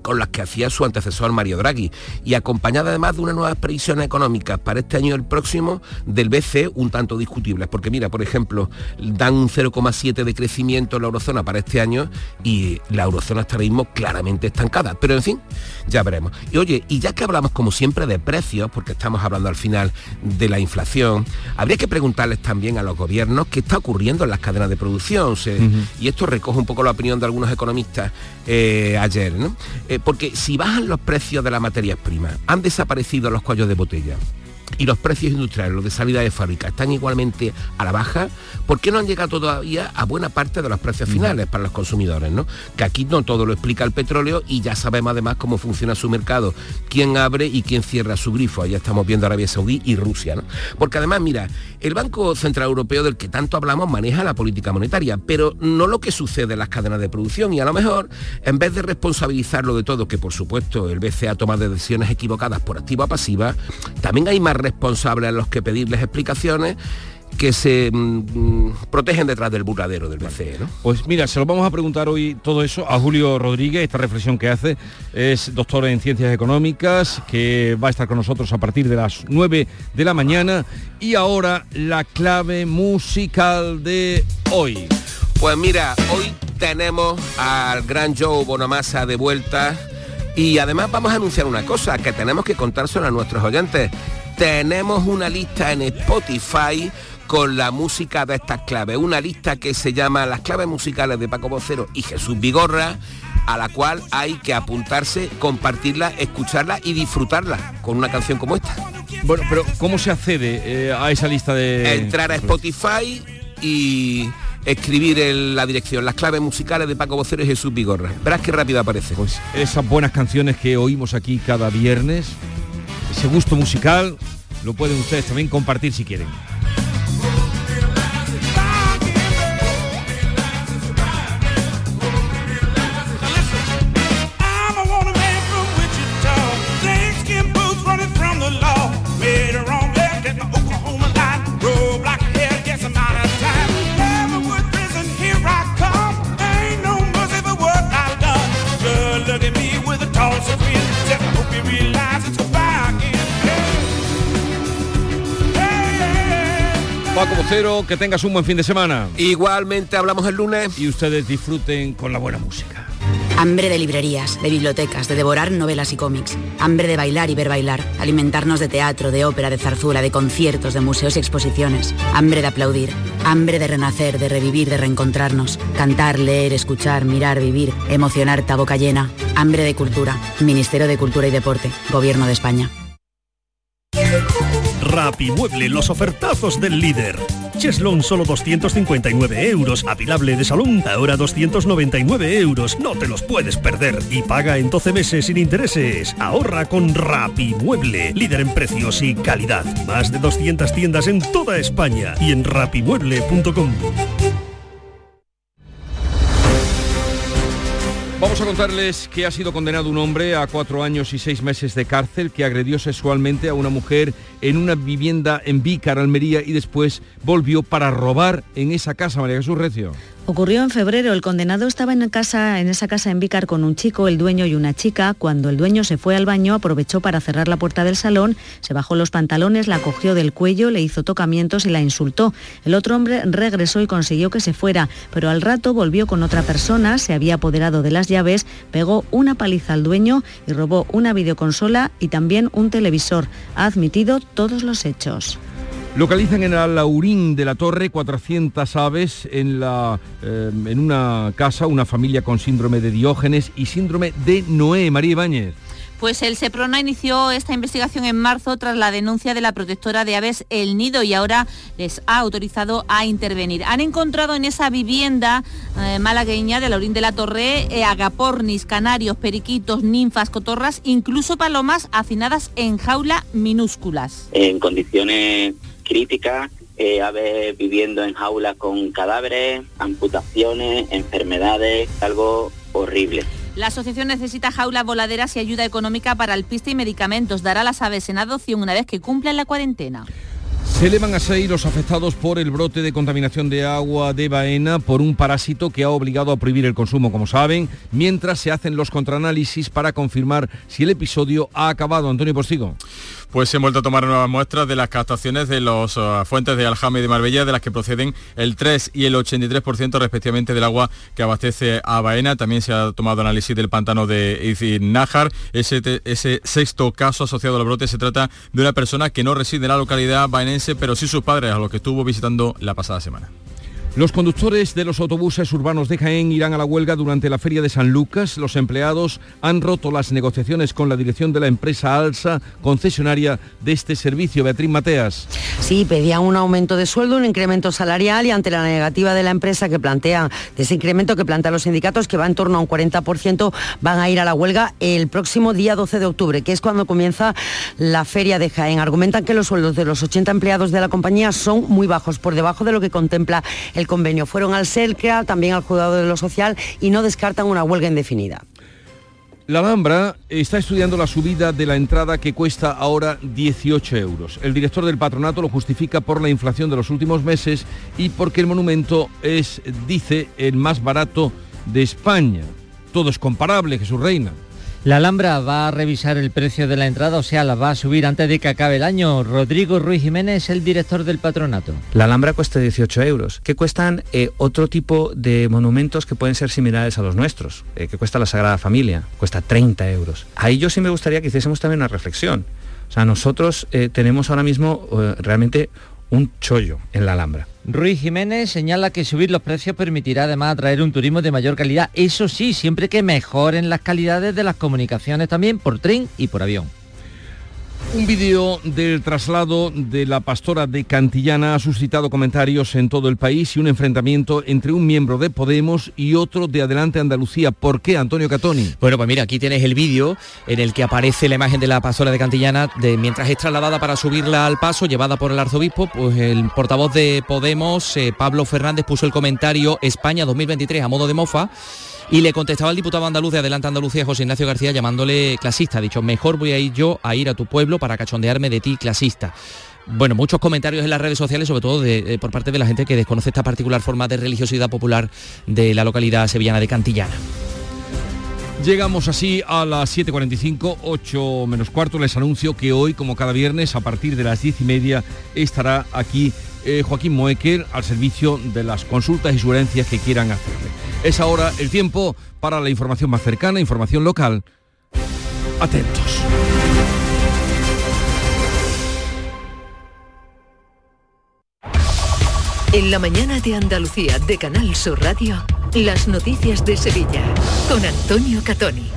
con las que hacía su antecesor Mario Draghi y acompañada además de unas nuevas previsiones económicas para este año y el próximo del BCE un tanto discutibles, porque mira, por ejemplo, dan un 0,7 de crecimiento en la eurozona para este año y la eurozona está ahora mismo claramente estancada, pero en fin, ya veremos. Y oye, y ya que hablamos como siempre de precios, porque estamos hablando al final de la inflación, habría que preguntarles también a los gobiernos qué está ocurriendo en las cadenas de producción, y esto recoge un poco la opinión de algunos economistas eh, ayer, ¿no? Eh, porque si bajan los precios de las materias primas, han desaparecido los cuellos de botella, y los precios industriales, los de salida de fábrica, están igualmente a la baja, ¿por qué no han llegado todavía a buena parte de los precios finales para los consumidores? ¿no? Que aquí no todo lo explica el petróleo y ya sabemos además cómo funciona su mercado, quién abre y quién cierra su grifo. Allá estamos viendo Arabia Saudí y Rusia. ¿no? Porque además, mira, el Banco Central Europeo del que tanto hablamos maneja la política monetaria, pero no lo que sucede en las cadenas de producción y a lo mejor, en vez de responsabilizarlo de todo, que por supuesto el BCE ha tomado decisiones equivocadas por activa a pasiva, también hay más responsables a los que pedirles explicaciones que se mm, protegen detrás del burladero del BCE. ¿no? Pues mira, se lo vamos a preguntar hoy todo eso a Julio Rodríguez, esta reflexión que hace, es doctor en Ciencias Económicas, que va a estar con nosotros a partir de las 9 de la mañana. Y ahora la clave musical de hoy. Pues mira, hoy tenemos al gran Joe Bonamassa de vuelta y además vamos a anunciar una cosa que tenemos que contárselo a nuestros oyentes tenemos una lista en Spotify con la música de estas claves, una lista que se llama Las claves musicales de Paco Vocero y Jesús Vigorra, a la cual hay que apuntarse, compartirla, escucharla y disfrutarla con una canción como esta. Bueno, pero ¿cómo se accede eh, a esa lista de...? Entrar a Spotify y escribir en la dirección las claves musicales de Paco Vocero y Jesús Vigorra. Verás qué rápido aparece. Pues esas buenas canciones que oímos aquí cada viernes ese gusto musical lo pueden ustedes también compartir si quieren. Vocero, que tengas un buen fin de semana. Igualmente hablamos el lunes. Y ustedes disfruten con la buena música. Hambre de librerías, de bibliotecas, de devorar novelas y cómics. Hambre de bailar y ver bailar. Alimentarnos de teatro, de ópera, de zarzuela, de conciertos, de museos y exposiciones. Hambre de aplaudir. Hambre de renacer, de revivir, de reencontrarnos. Cantar, leer, escuchar, mirar, vivir. Emocionar, boca llena. Hambre de cultura. Ministerio de Cultura y Deporte. Gobierno de España. Rapimueble, los ofertazos del líder. Cheslon solo 259 euros. Apilable de salón, ahora 299 euros. No te los puedes perder. Y paga en 12 meses sin intereses. Ahorra con Rapimueble, líder en precios y calidad. Más de 200 tiendas en toda España y en rapimueble.com. Vamos a contarles que ha sido condenado un hombre a cuatro años y seis meses de cárcel que agredió sexualmente a una mujer en una vivienda en Vícar, Almería, y después volvió para robar en esa casa, María Jesús Recio. Ocurrió en febrero. El condenado estaba en, casa, en esa casa en Vícar con un chico, el dueño y una chica. Cuando el dueño se fue al baño, aprovechó para cerrar la puerta del salón, se bajó los pantalones, la cogió del cuello, le hizo tocamientos y la insultó. El otro hombre regresó y consiguió que se fuera, pero al rato volvió con otra persona, se había apoderado de las llaves, pegó una paliza al dueño y robó una videoconsola y también un televisor. Ha admitido todos los hechos. Localizan en el Laurín de la Torre 400 aves en, la, eh, en una casa, una familia con síndrome de Diógenes y síndrome de Noé. María Ibáñez. Pues el SEPRONA inició esta investigación en marzo tras la denuncia de la protectora de aves El Nido y ahora les ha autorizado a intervenir. Han encontrado en esa vivienda eh, malagueña de Laurín de la Torre eh, agapornis, canarios, periquitos, ninfas, cotorras, incluso palomas hacinadas en jaula minúsculas. En condiciones críticas, eh, aves viviendo en jaulas con cadáveres, amputaciones, enfermedades, algo horrible. La asociación necesita jaulas voladeras y ayuda económica para el piste y medicamentos. Dará las aves en adopción una vez que cumplan la cuarentena. Se elevan a seis los afectados por el brote de contaminación de agua de Baena por un parásito que ha obligado a prohibir el consumo, como saben, mientras se hacen los contraanálisis para confirmar si el episodio ha acabado. Antonio Postigo. Pues se han vuelto a tomar nuevas muestras de las captaciones de las uh, fuentes de Aljame y de Marbella, de las que proceden el 3 y el 83% respectivamente del agua que abastece a Baena. También se ha tomado análisis del pantano de Iznájar. Ese, ese sexto caso asociado al brote se trata de una persona que no reside en la localidad baenense, pero sí sus padres, a los que estuvo visitando la pasada semana. Los conductores de los autobuses urbanos de Jaén irán a la huelga durante la feria de San Lucas. Los empleados han roto las negociaciones con la dirección de la empresa Alsa, concesionaria de este servicio. Beatriz Mateas. Sí, pedían un aumento de sueldo, un incremento salarial y ante la negativa de la empresa que plantea, de ese incremento que plantean los sindicatos, que va en torno a un 40%, van a ir a la huelga el próximo día 12 de octubre, que es cuando comienza la feria de Jaén. Argumentan que los sueldos de los 80 empleados de la compañía son muy bajos, por debajo de lo que contempla el convenio. Fueron al CERCRA, también al Juzgado de lo Social y no descartan una huelga indefinida. La Alhambra está estudiando la subida de la entrada que cuesta ahora 18 euros. El director del patronato lo justifica por la inflación de los últimos meses y porque el monumento es, dice, el más barato de España. Todo es comparable, Jesús Reina. La Alhambra va a revisar el precio de la entrada, o sea, la va a subir antes de que acabe el año. Rodrigo Ruiz Jiménez, el director del patronato. La Alhambra cuesta 18 euros, que cuestan eh, otro tipo de monumentos que pueden ser similares a los nuestros, eh, que cuesta la Sagrada Familia, cuesta 30 euros. Ahí yo sí me gustaría que hiciésemos también una reflexión. O sea, nosotros eh, tenemos ahora mismo realmente un chollo en la Alhambra. Ruiz Jiménez señala que subir los precios permitirá además atraer un turismo de mayor calidad, eso sí, siempre que mejoren las calidades de las comunicaciones también por tren y por avión. Un vídeo del traslado de la pastora de Cantillana ha suscitado comentarios en todo el país y un enfrentamiento entre un miembro de Podemos y otro de Adelante Andalucía. ¿Por qué, Antonio Catoni? Bueno, pues mira, aquí tienes el vídeo en el que aparece la imagen de la pastora de Cantillana de mientras es trasladada para subirla al paso, llevada por el arzobispo, pues el portavoz de Podemos, eh, Pablo Fernández, puso el comentario España 2023 a modo de mofa y le contestaba el diputado andaluz de Adelante Andalucía, José Ignacio García, llamándole clasista. Ha dicho, mejor voy a ir yo a ir a tu pueblo para cachondearme de ti, clasista bueno, muchos comentarios en las redes sociales, sobre todo por parte de la gente que desconoce esta particular forma de religiosidad popular de la localidad sevillana de Cantillana. Llegamos así a las 7.45, 8 menos cuarto. Les anuncio que hoy, como cada viernes, a partir de las 10 y media, estará aquí eh, Joaquín Moekel al servicio de las consultas y sugerencias que quieran hacerle. Es ahora el tiempo para la información más cercana, información local. Atentos. En la mañana de Andalucía de Canal Sur Radio, las noticias de Sevilla con Antonio Catoni.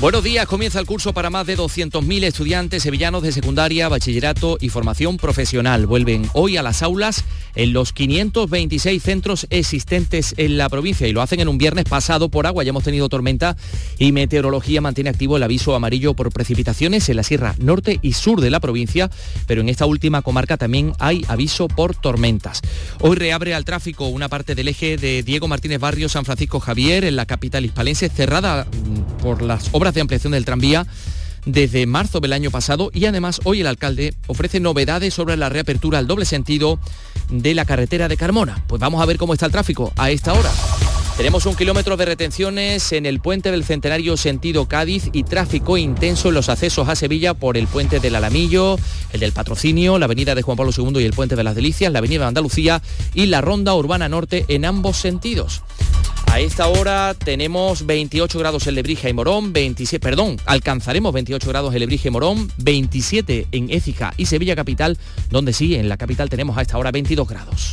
Buenos días, comienza el curso para más de 200.000 estudiantes sevillanos de secundaria, bachillerato y formación profesional. Vuelven hoy a las aulas en los 526 centros existentes en la provincia y lo hacen en un viernes pasado por agua. Ya hemos tenido tormenta y meteorología mantiene activo el aviso amarillo por precipitaciones en la sierra norte y sur de la provincia, pero en esta última comarca también hay aviso por tormentas. Hoy reabre al tráfico una parte del eje de Diego Martínez Barrio San Francisco Javier en la capital hispalense cerrada mm, por las obras de ampliación del tranvía desde marzo del año pasado y además hoy el alcalde ofrece novedades sobre la reapertura al doble sentido de la carretera de Carmona. Pues vamos a ver cómo está el tráfico a esta hora. Tenemos un kilómetro de retenciones en el puente del Centenario sentido Cádiz y tráfico intenso en los accesos a Sevilla por el puente del Alamillo, el del Patrocinio, la avenida de Juan Pablo II y el puente de las Delicias, la avenida de Andalucía y la ronda urbana norte en ambos sentidos. A esta hora tenemos 28 grados en Lebrija y Morón, 27, perdón, alcanzaremos 28 grados en Lebrija y Morón, 27 en Écija y Sevilla Capital, donde sí, en la capital tenemos a esta hora 22 grados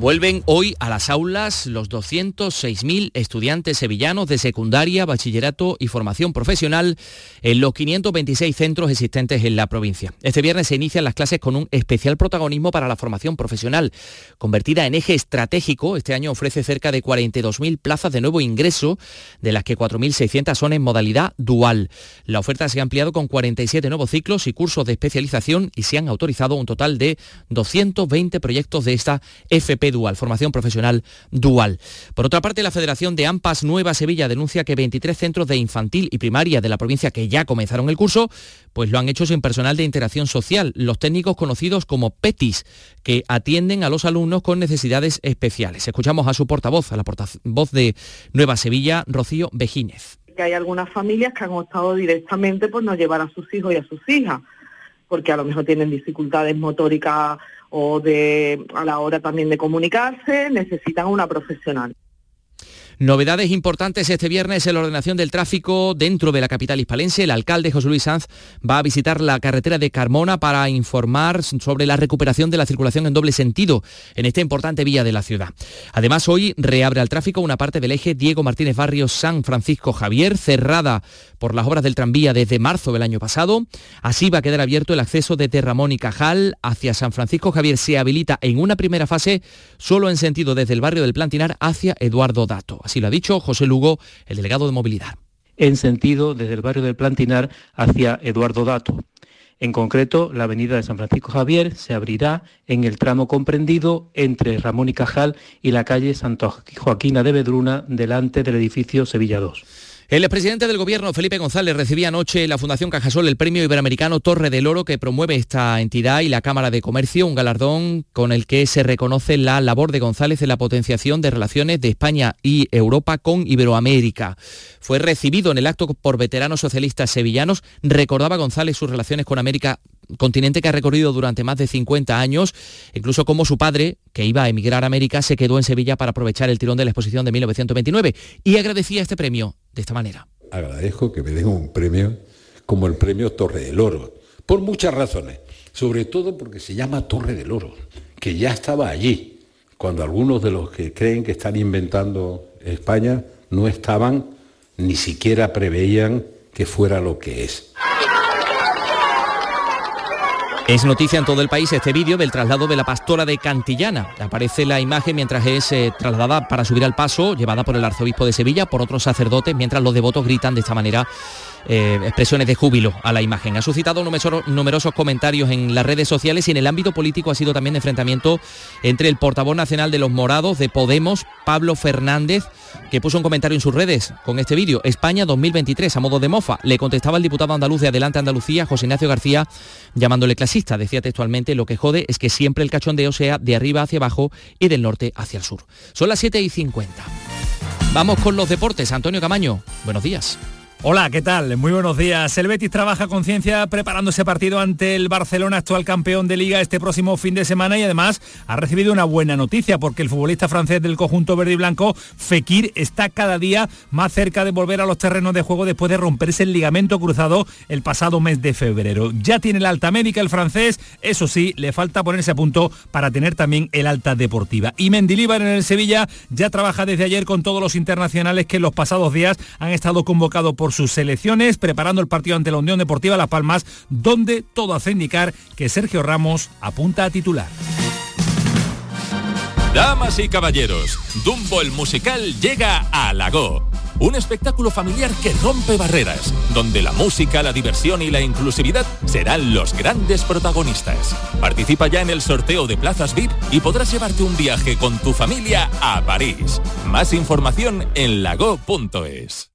Vuelven hoy a las aulas los 206.000 estudiantes sevillanos de secundaria, bachillerato y formación profesional en los 526 centros existentes en la provincia. Este viernes se inician las clases con un especial protagonismo para la formación profesional. Convertida en eje estratégico, este año ofrece cerca de 42.000 plazas de nuevo ingreso, de las que 4.600 son en modalidad dual. La oferta se ha ampliado con 47 nuevos ciclos y cursos de especialización y se han autorizado un total de 220 proyectos de esta FP dual, formación profesional dual. Por otra parte, la Federación de AMPAS Nueva Sevilla denuncia que 23 centros de infantil y primaria de la provincia que ya comenzaron el curso, pues lo han hecho sin personal de interacción social, los técnicos conocidos como PETIS, que atienden a los alumnos con necesidades especiales. Escuchamos a su portavoz, a la portavoz de Nueva Sevilla, Rocío Bejínez. Que hay algunas familias que han optado directamente por no llevar a sus hijos y a sus hijas, porque a lo mejor tienen dificultades motóricas o de a la hora también de comunicarse, necesitan una profesional. Novedades importantes este viernes en la ordenación del tráfico dentro de la capital hispalense. El alcalde José Luis Sanz va a visitar la carretera de Carmona para informar sobre la recuperación de la circulación en doble sentido en esta importante vía de la ciudad. Además, hoy reabre al tráfico una parte del eje Diego Martínez Barrio San Francisco Javier, cerrada por las obras del tranvía desde marzo del año pasado. Así va a quedar abierto el acceso desde Ramón y Cajal hacia San Francisco Javier. Se habilita en una primera fase solo en sentido desde el barrio del Plantinar hacia Eduardo Dato. Así lo ha dicho José Lugo, el delegado de movilidad. En sentido desde el barrio del Plantinar hacia Eduardo Dato. En concreto, la avenida de San Francisco Javier se abrirá en el tramo comprendido entre Ramón y Cajal y la calle Santo Joaquina de Bedruna, delante del edificio Sevilla 2. El expresidente del gobierno, Felipe González, recibía anoche la Fundación Cajasol el premio iberoamericano Torre del Oro que promueve esta entidad y la Cámara de Comercio, un galardón con el que se reconoce la labor de González en la potenciación de relaciones de España y Europa con Iberoamérica. Fue recibido en el acto por veteranos socialistas sevillanos. Recordaba González sus relaciones con América continente que ha recorrido durante más de 50 años, incluso como su padre, que iba a emigrar a América, se quedó en Sevilla para aprovechar el tirón de la exposición de 1929 y agradecía este premio de esta manera. Agradezco que me den un premio como el premio Torre del Oro, por muchas razones, sobre todo porque se llama Torre del Oro, que ya estaba allí, cuando algunos de los que creen que están inventando España no estaban, ni siquiera preveían que fuera lo que es. Es noticia en todo el país este vídeo del traslado de la pastora de Cantillana. Aparece la imagen mientras es eh, trasladada para subir al paso, llevada por el arzobispo de Sevilla, por otros sacerdotes, mientras los devotos gritan de esta manera eh, expresiones de júbilo a la imagen. Ha suscitado numerosos comentarios en las redes sociales y en el ámbito político ha sido también enfrentamiento entre el portavoz nacional de los morados de Podemos, Pablo Fernández, que puso un comentario en sus redes con este vídeo, España 2023, a modo de mofa. Le contestaba el diputado andaluz de Adelante Andalucía, José Ignacio García, llamándole clasista. Decía textualmente, lo que jode es que siempre el cachondeo sea de arriba hacia abajo y del norte hacia el sur. Son las 7 y 50. Vamos con los deportes. Antonio Camaño, buenos días. Hola, ¿qué tal? Muy buenos días. El Betis trabaja con ciencia preparando ese partido ante el Barcelona, actual campeón de liga, este próximo fin de semana y además ha recibido una buena noticia porque el futbolista francés del conjunto verde y blanco, Fekir, está cada día más cerca de volver a los terrenos de juego después de romperse el ligamento cruzado el pasado mes de febrero. Ya tiene la alta médica el francés, eso sí, le falta ponerse a punto para tener también el alta deportiva. Y Mendilíbar en el Sevilla ya trabaja desde ayer con todos los internacionales que en los pasados días han estado convocados por sus selecciones, preparando el partido ante la Unión Deportiva Las Palmas, donde todo hace indicar que Sergio Ramos apunta a titular. Damas y caballeros, Dumbo el musical llega a Lago. Un espectáculo familiar que rompe barreras, donde la música, la diversión y la inclusividad serán los grandes protagonistas. Participa ya en el sorteo de plazas VIP y podrás llevarte un viaje con tu familia a París. Más información en lago.es.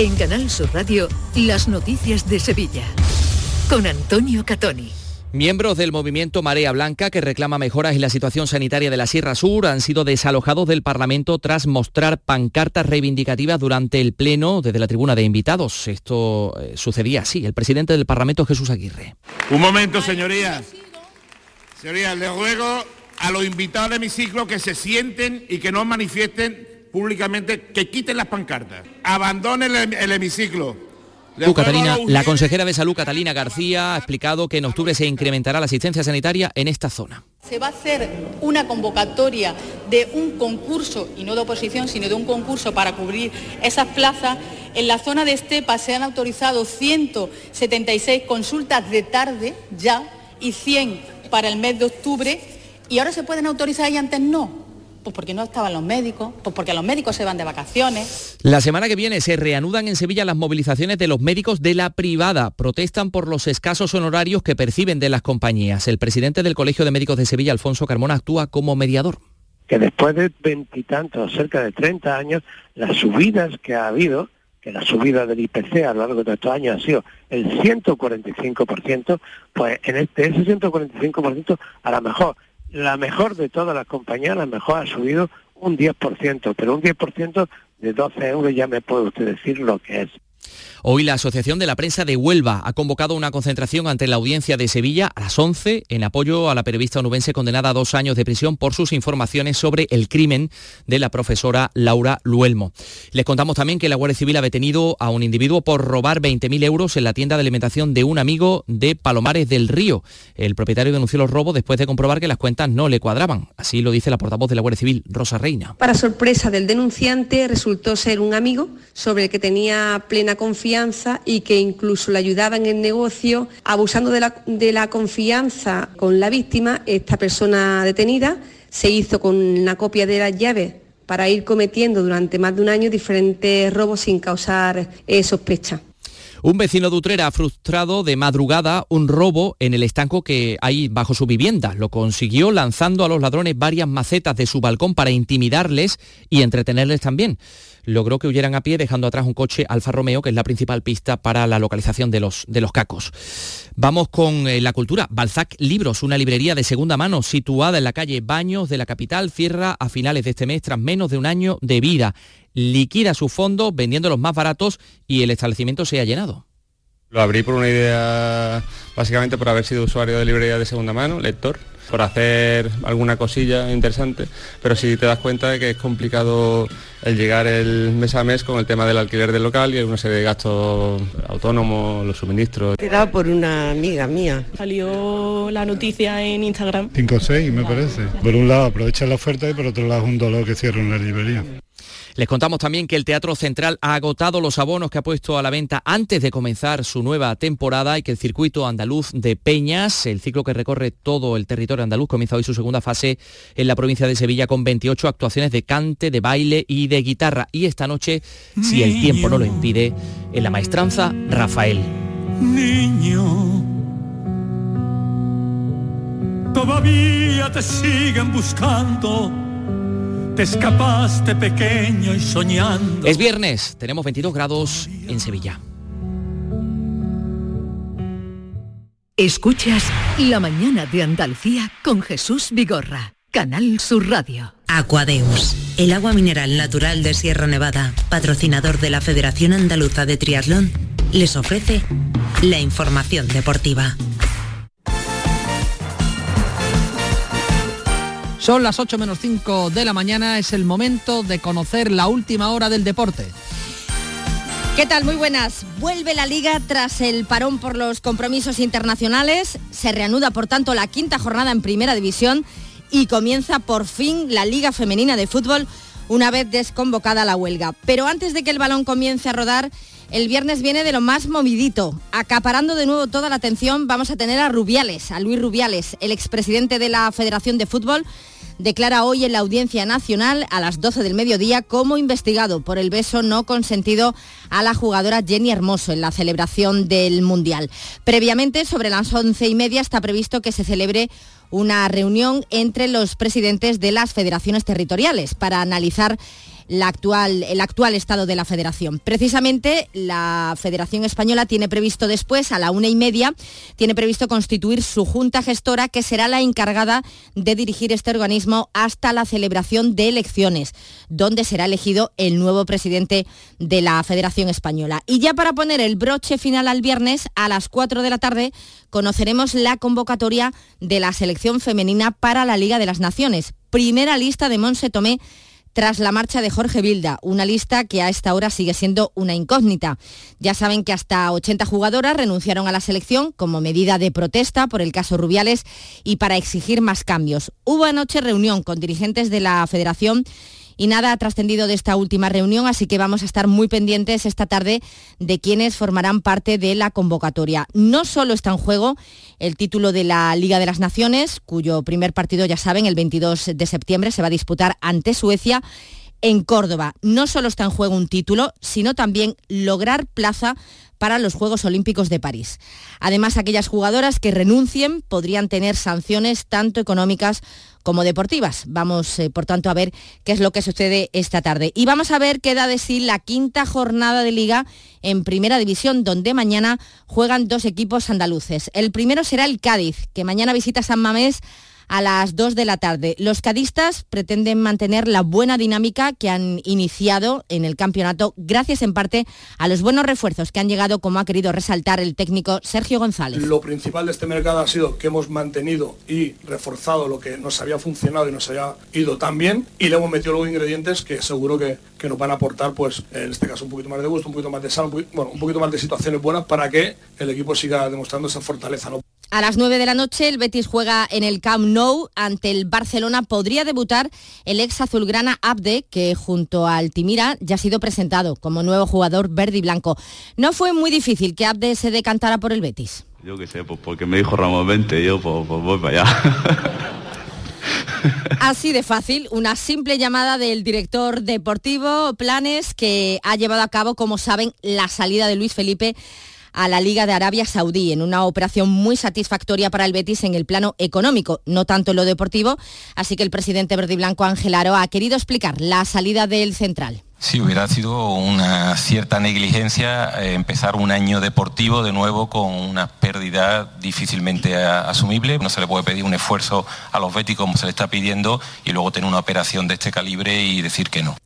En Canal Sur Radio, las noticias de Sevilla. Con Antonio Catoni. Miembros del movimiento Marea Blanca, que reclama mejoras en la situación sanitaria de la Sierra Sur, han sido desalojados del Parlamento tras mostrar pancartas reivindicativas durante el Pleno desde la tribuna de invitados. Esto eh, sucedía así. El presidente del Parlamento, Jesús Aguirre. Un momento, señorías. Señorías, les ruego a los invitados de mi ciclo que se sienten y que no manifiesten públicamente que quiten las pancartas, abandonen el, hemiciclo. la consejera de Salud, Catalina García, ha explicado que en octubre se incrementará la asistencia sanitaria en esta zona. Se va a hacer una convocatoria de un concurso, y no de oposición, sino de un concurso para cubrir esas plazas. En la zona de Estepa se han autorizado 176 consultas de tarde ya y 100 para el mes de octubre, y ahora se pueden autorizar y antes no. Pues porque no estaban los médicos, pues porque los médicos se van de vacaciones. La semana que viene se reanudan en Sevilla las movilizaciones de los médicos de la privada. Protestan por los escasos honorarios que perciben de las compañías. El presidente del Colegio de Médicos de Sevilla, Alfonso Carmona, actúa como mediador. Que después de veintitantos, cerca de 30 años, las subidas que ha habido, que la subida del IPC a lo largo de estos años ha sido el 145%, pues en este, ese 145% a lo mejor la mejor de todas las compañías, la mejor ha subido un 10%, pero un 10% de 12 euros ya me puede usted decir lo que es. Hoy la Asociación de la Prensa de Huelva ha convocado una concentración ante la audiencia de Sevilla a las 11 en apoyo a la periodista onubense condenada a dos años de prisión por sus informaciones sobre el crimen de la profesora Laura Luelmo. Les contamos también que la Guardia Civil ha detenido a un individuo por robar 20.000 euros en la tienda de alimentación de un amigo de Palomares del Río. El propietario denunció los robos después de comprobar que las cuentas no le cuadraban. Así lo dice la portavoz de la Guardia Civil, Rosa Reina. Para sorpresa del denunciante, resultó ser un amigo sobre el que tenía plena confianza y que incluso le ayudaba en negocio, abusando de la, de la confianza con la víctima, esta persona detenida se hizo con una copia de las llaves para ir cometiendo durante más de un año diferentes robos sin causar eh, sospecha. Un vecino de Utrera ha frustrado de madrugada un robo en el estanco que hay bajo su vivienda. Lo consiguió lanzando a los ladrones varias macetas de su balcón para intimidarles y entretenerles también logró que huyeran a pie dejando atrás un coche Alfa Romeo, que es la principal pista para la localización de los, de los cacos. Vamos con eh, la cultura. Balzac Libros, una librería de segunda mano situada en la calle Baños de la capital, cierra a finales de este mes tras menos de un año de vida. Liquida sus fondos vendiendo los más baratos y el establecimiento se ha llenado. Lo abrí por una idea, básicamente por haber sido usuario de librería de segunda mano, lector por hacer alguna cosilla interesante, pero si te das cuenta de que es complicado el llegar el mes a mes con el tema del alquiler del local y alguna serie de gastos autónomos, los suministros. Quedado por una amiga mía. Salió la noticia en Instagram. 5 o 6 me parece. Por un lado aprovecha la oferta y por otro lado es un dolor que cierra una librería. Les contamos también que el Teatro Central ha agotado los abonos que ha puesto a la venta antes de comenzar su nueva temporada y que el circuito andaluz de Peñas, el ciclo que recorre todo el territorio andaluz, comienza hoy su segunda fase en la provincia de Sevilla con 28 actuaciones de cante, de baile y de guitarra. Y esta noche, si el tiempo no lo impide, en la maestranza Rafael. Niño, todavía te siguen buscando. Te escapaste pequeño y soñando. Es viernes, tenemos 22 grados en Sevilla. Escuchas La mañana de Andalucía con Jesús Vigorra, Canal Sur Radio. Aquadeus, el agua mineral natural de Sierra Nevada, patrocinador de la Federación Andaluza de Triatlón, les ofrece la información deportiva. Son las 8 menos 5 de la mañana, es el momento de conocer la última hora del deporte. ¿Qué tal? Muy buenas. Vuelve la liga tras el parón por los compromisos internacionales. Se reanuda, por tanto, la quinta jornada en primera división y comienza por fin la liga femenina de fútbol una vez desconvocada la huelga. Pero antes de que el balón comience a rodar, el viernes viene de lo más movidito. Acaparando de nuevo toda la atención, vamos a tener a Rubiales, a Luis Rubiales, el expresidente de la Federación de Fútbol declara hoy en la Audiencia Nacional a las 12 del mediodía como investigado por el beso no consentido a la jugadora Jenny Hermoso en la celebración del Mundial. Previamente, sobre las once y media, está previsto que se celebre una reunión entre los presidentes de las federaciones territoriales para analizar el actual estado de la federación. Precisamente la Federación Española tiene previsto después, a la una y media, tiene previsto constituir su junta gestora que será la encargada de dirigir este organismo hasta la celebración de elecciones, donde será elegido el nuevo presidente de la Federación Española. Y ya para poner el broche final al viernes, a las 4 de la tarde, conoceremos la convocatoria de la selección femenina para la Liga de las Naciones. Primera lista de Monse Tomé tras la marcha de Jorge Vilda, una lista que a esta hora sigue siendo una incógnita. Ya saben que hasta 80 jugadoras renunciaron a la selección como medida de protesta por el caso Rubiales y para exigir más cambios. Hubo anoche reunión con dirigentes de la federación y nada ha trascendido de esta última reunión, así que vamos a estar muy pendientes esta tarde de quienes formarán parte de la convocatoria. No solo está en juego el título de la Liga de las Naciones, cuyo primer partido, ya saben, el 22 de septiembre se va a disputar ante Suecia en Córdoba. No solo está en juego un título, sino también lograr plaza para los Juegos Olímpicos de París. Además, aquellas jugadoras que renuncien podrían tener sanciones tanto económicas como deportivas. Vamos, eh, por tanto, a ver qué es lo que sucede esta tarde. Y vamos a ver qué da de sí la quinta jornada de liga en Primera División, donde mañana juegan dos equipos andaluces. El primero será el Cádiz, que mañana visita San Mamés a las 2 de la tarde. Los cadistas pretenden mantener la buena dinámica que han iniciado en el campeonato gracias en parte a los buenos refuerzos que han llegado, como ha querido resaltar el técnico Sergio González. Lo principal de este mercado ha sido que hemos mantenido y reforzado lo que nos había funcionado y nos había ido tan bien y le hemos metido luego ingredientes que seguro que, nos van a aportar, pues en este caso un poquito más de gusto, un poquito más de sal, bueno, un poquito más de situaciones buenas para que el equipo siga demostrando esa fortaleza. A las 9 de la noche el Betis juega en el Camp Nou ante el Barcelona. Podría debutar el ex azulgrana Abde, que junto al Altimira ya ha sido presentado como nuevo jugador verde y blanco. No fue muy difícil que Abde se decantara por el Betis. Yo qué sé, pues porque me dijo Ramos 20, yo pues, pues voy para allá. (laughs) Así de fácil, una simple llamada del director deportivo Planes que ha llevado a cabo, como saben, la salida de Luis Felipe a la Liga de Arabia Saudí en una operación muy satisfactoria para el Betis en el plano económico, no tanto en lo deportivo. Así que el presidente verde y Ángel Aro ha querido explicar la salida del central. Sí, hubiera sido una cierta negligencia eh, empezar un año deportivo de nuevo con una pérdida difícilmente asumible. No se le puede pedir un esfuerzo a los Betis como se le está pidiendo y luego tener una operación de este calibre y decir que no.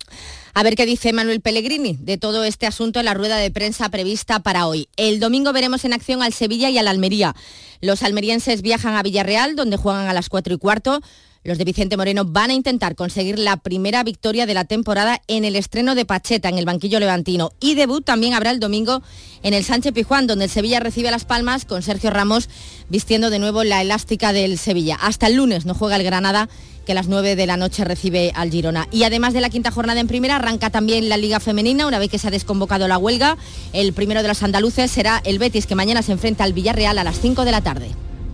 A ver qué dice Manuel Pellegrini de todo este asunto en la rueda de prensa prevista para hoy. El domingo veremos en acción al Sevilla y al Almería. Los almerienses viajan a Villarreal, donde juegan a las 4 y cuarto. los de Vicente Moreno van a intentar conseguir la primera victoria de la temporada en el estreno de Pacheta en el banquillo levantino. Y debut también habrá el domingo en el Sánchez Pijuán, donde el Sevilla recibe Las Palmas con Sergio Ramos vistiendo de nuevo la elástica del Sevilla. Hasta el lunes no juega el Granada que a las 9 de la noche recibe al Girona. Y además de la quinta jornada en primera, arranca también la Liga Femenina, una vez que se ha desconvocado la huelga. El primero de los andaluces será el Betis, que mañana se enfrenta al Villarreal a las 5 de la tarde.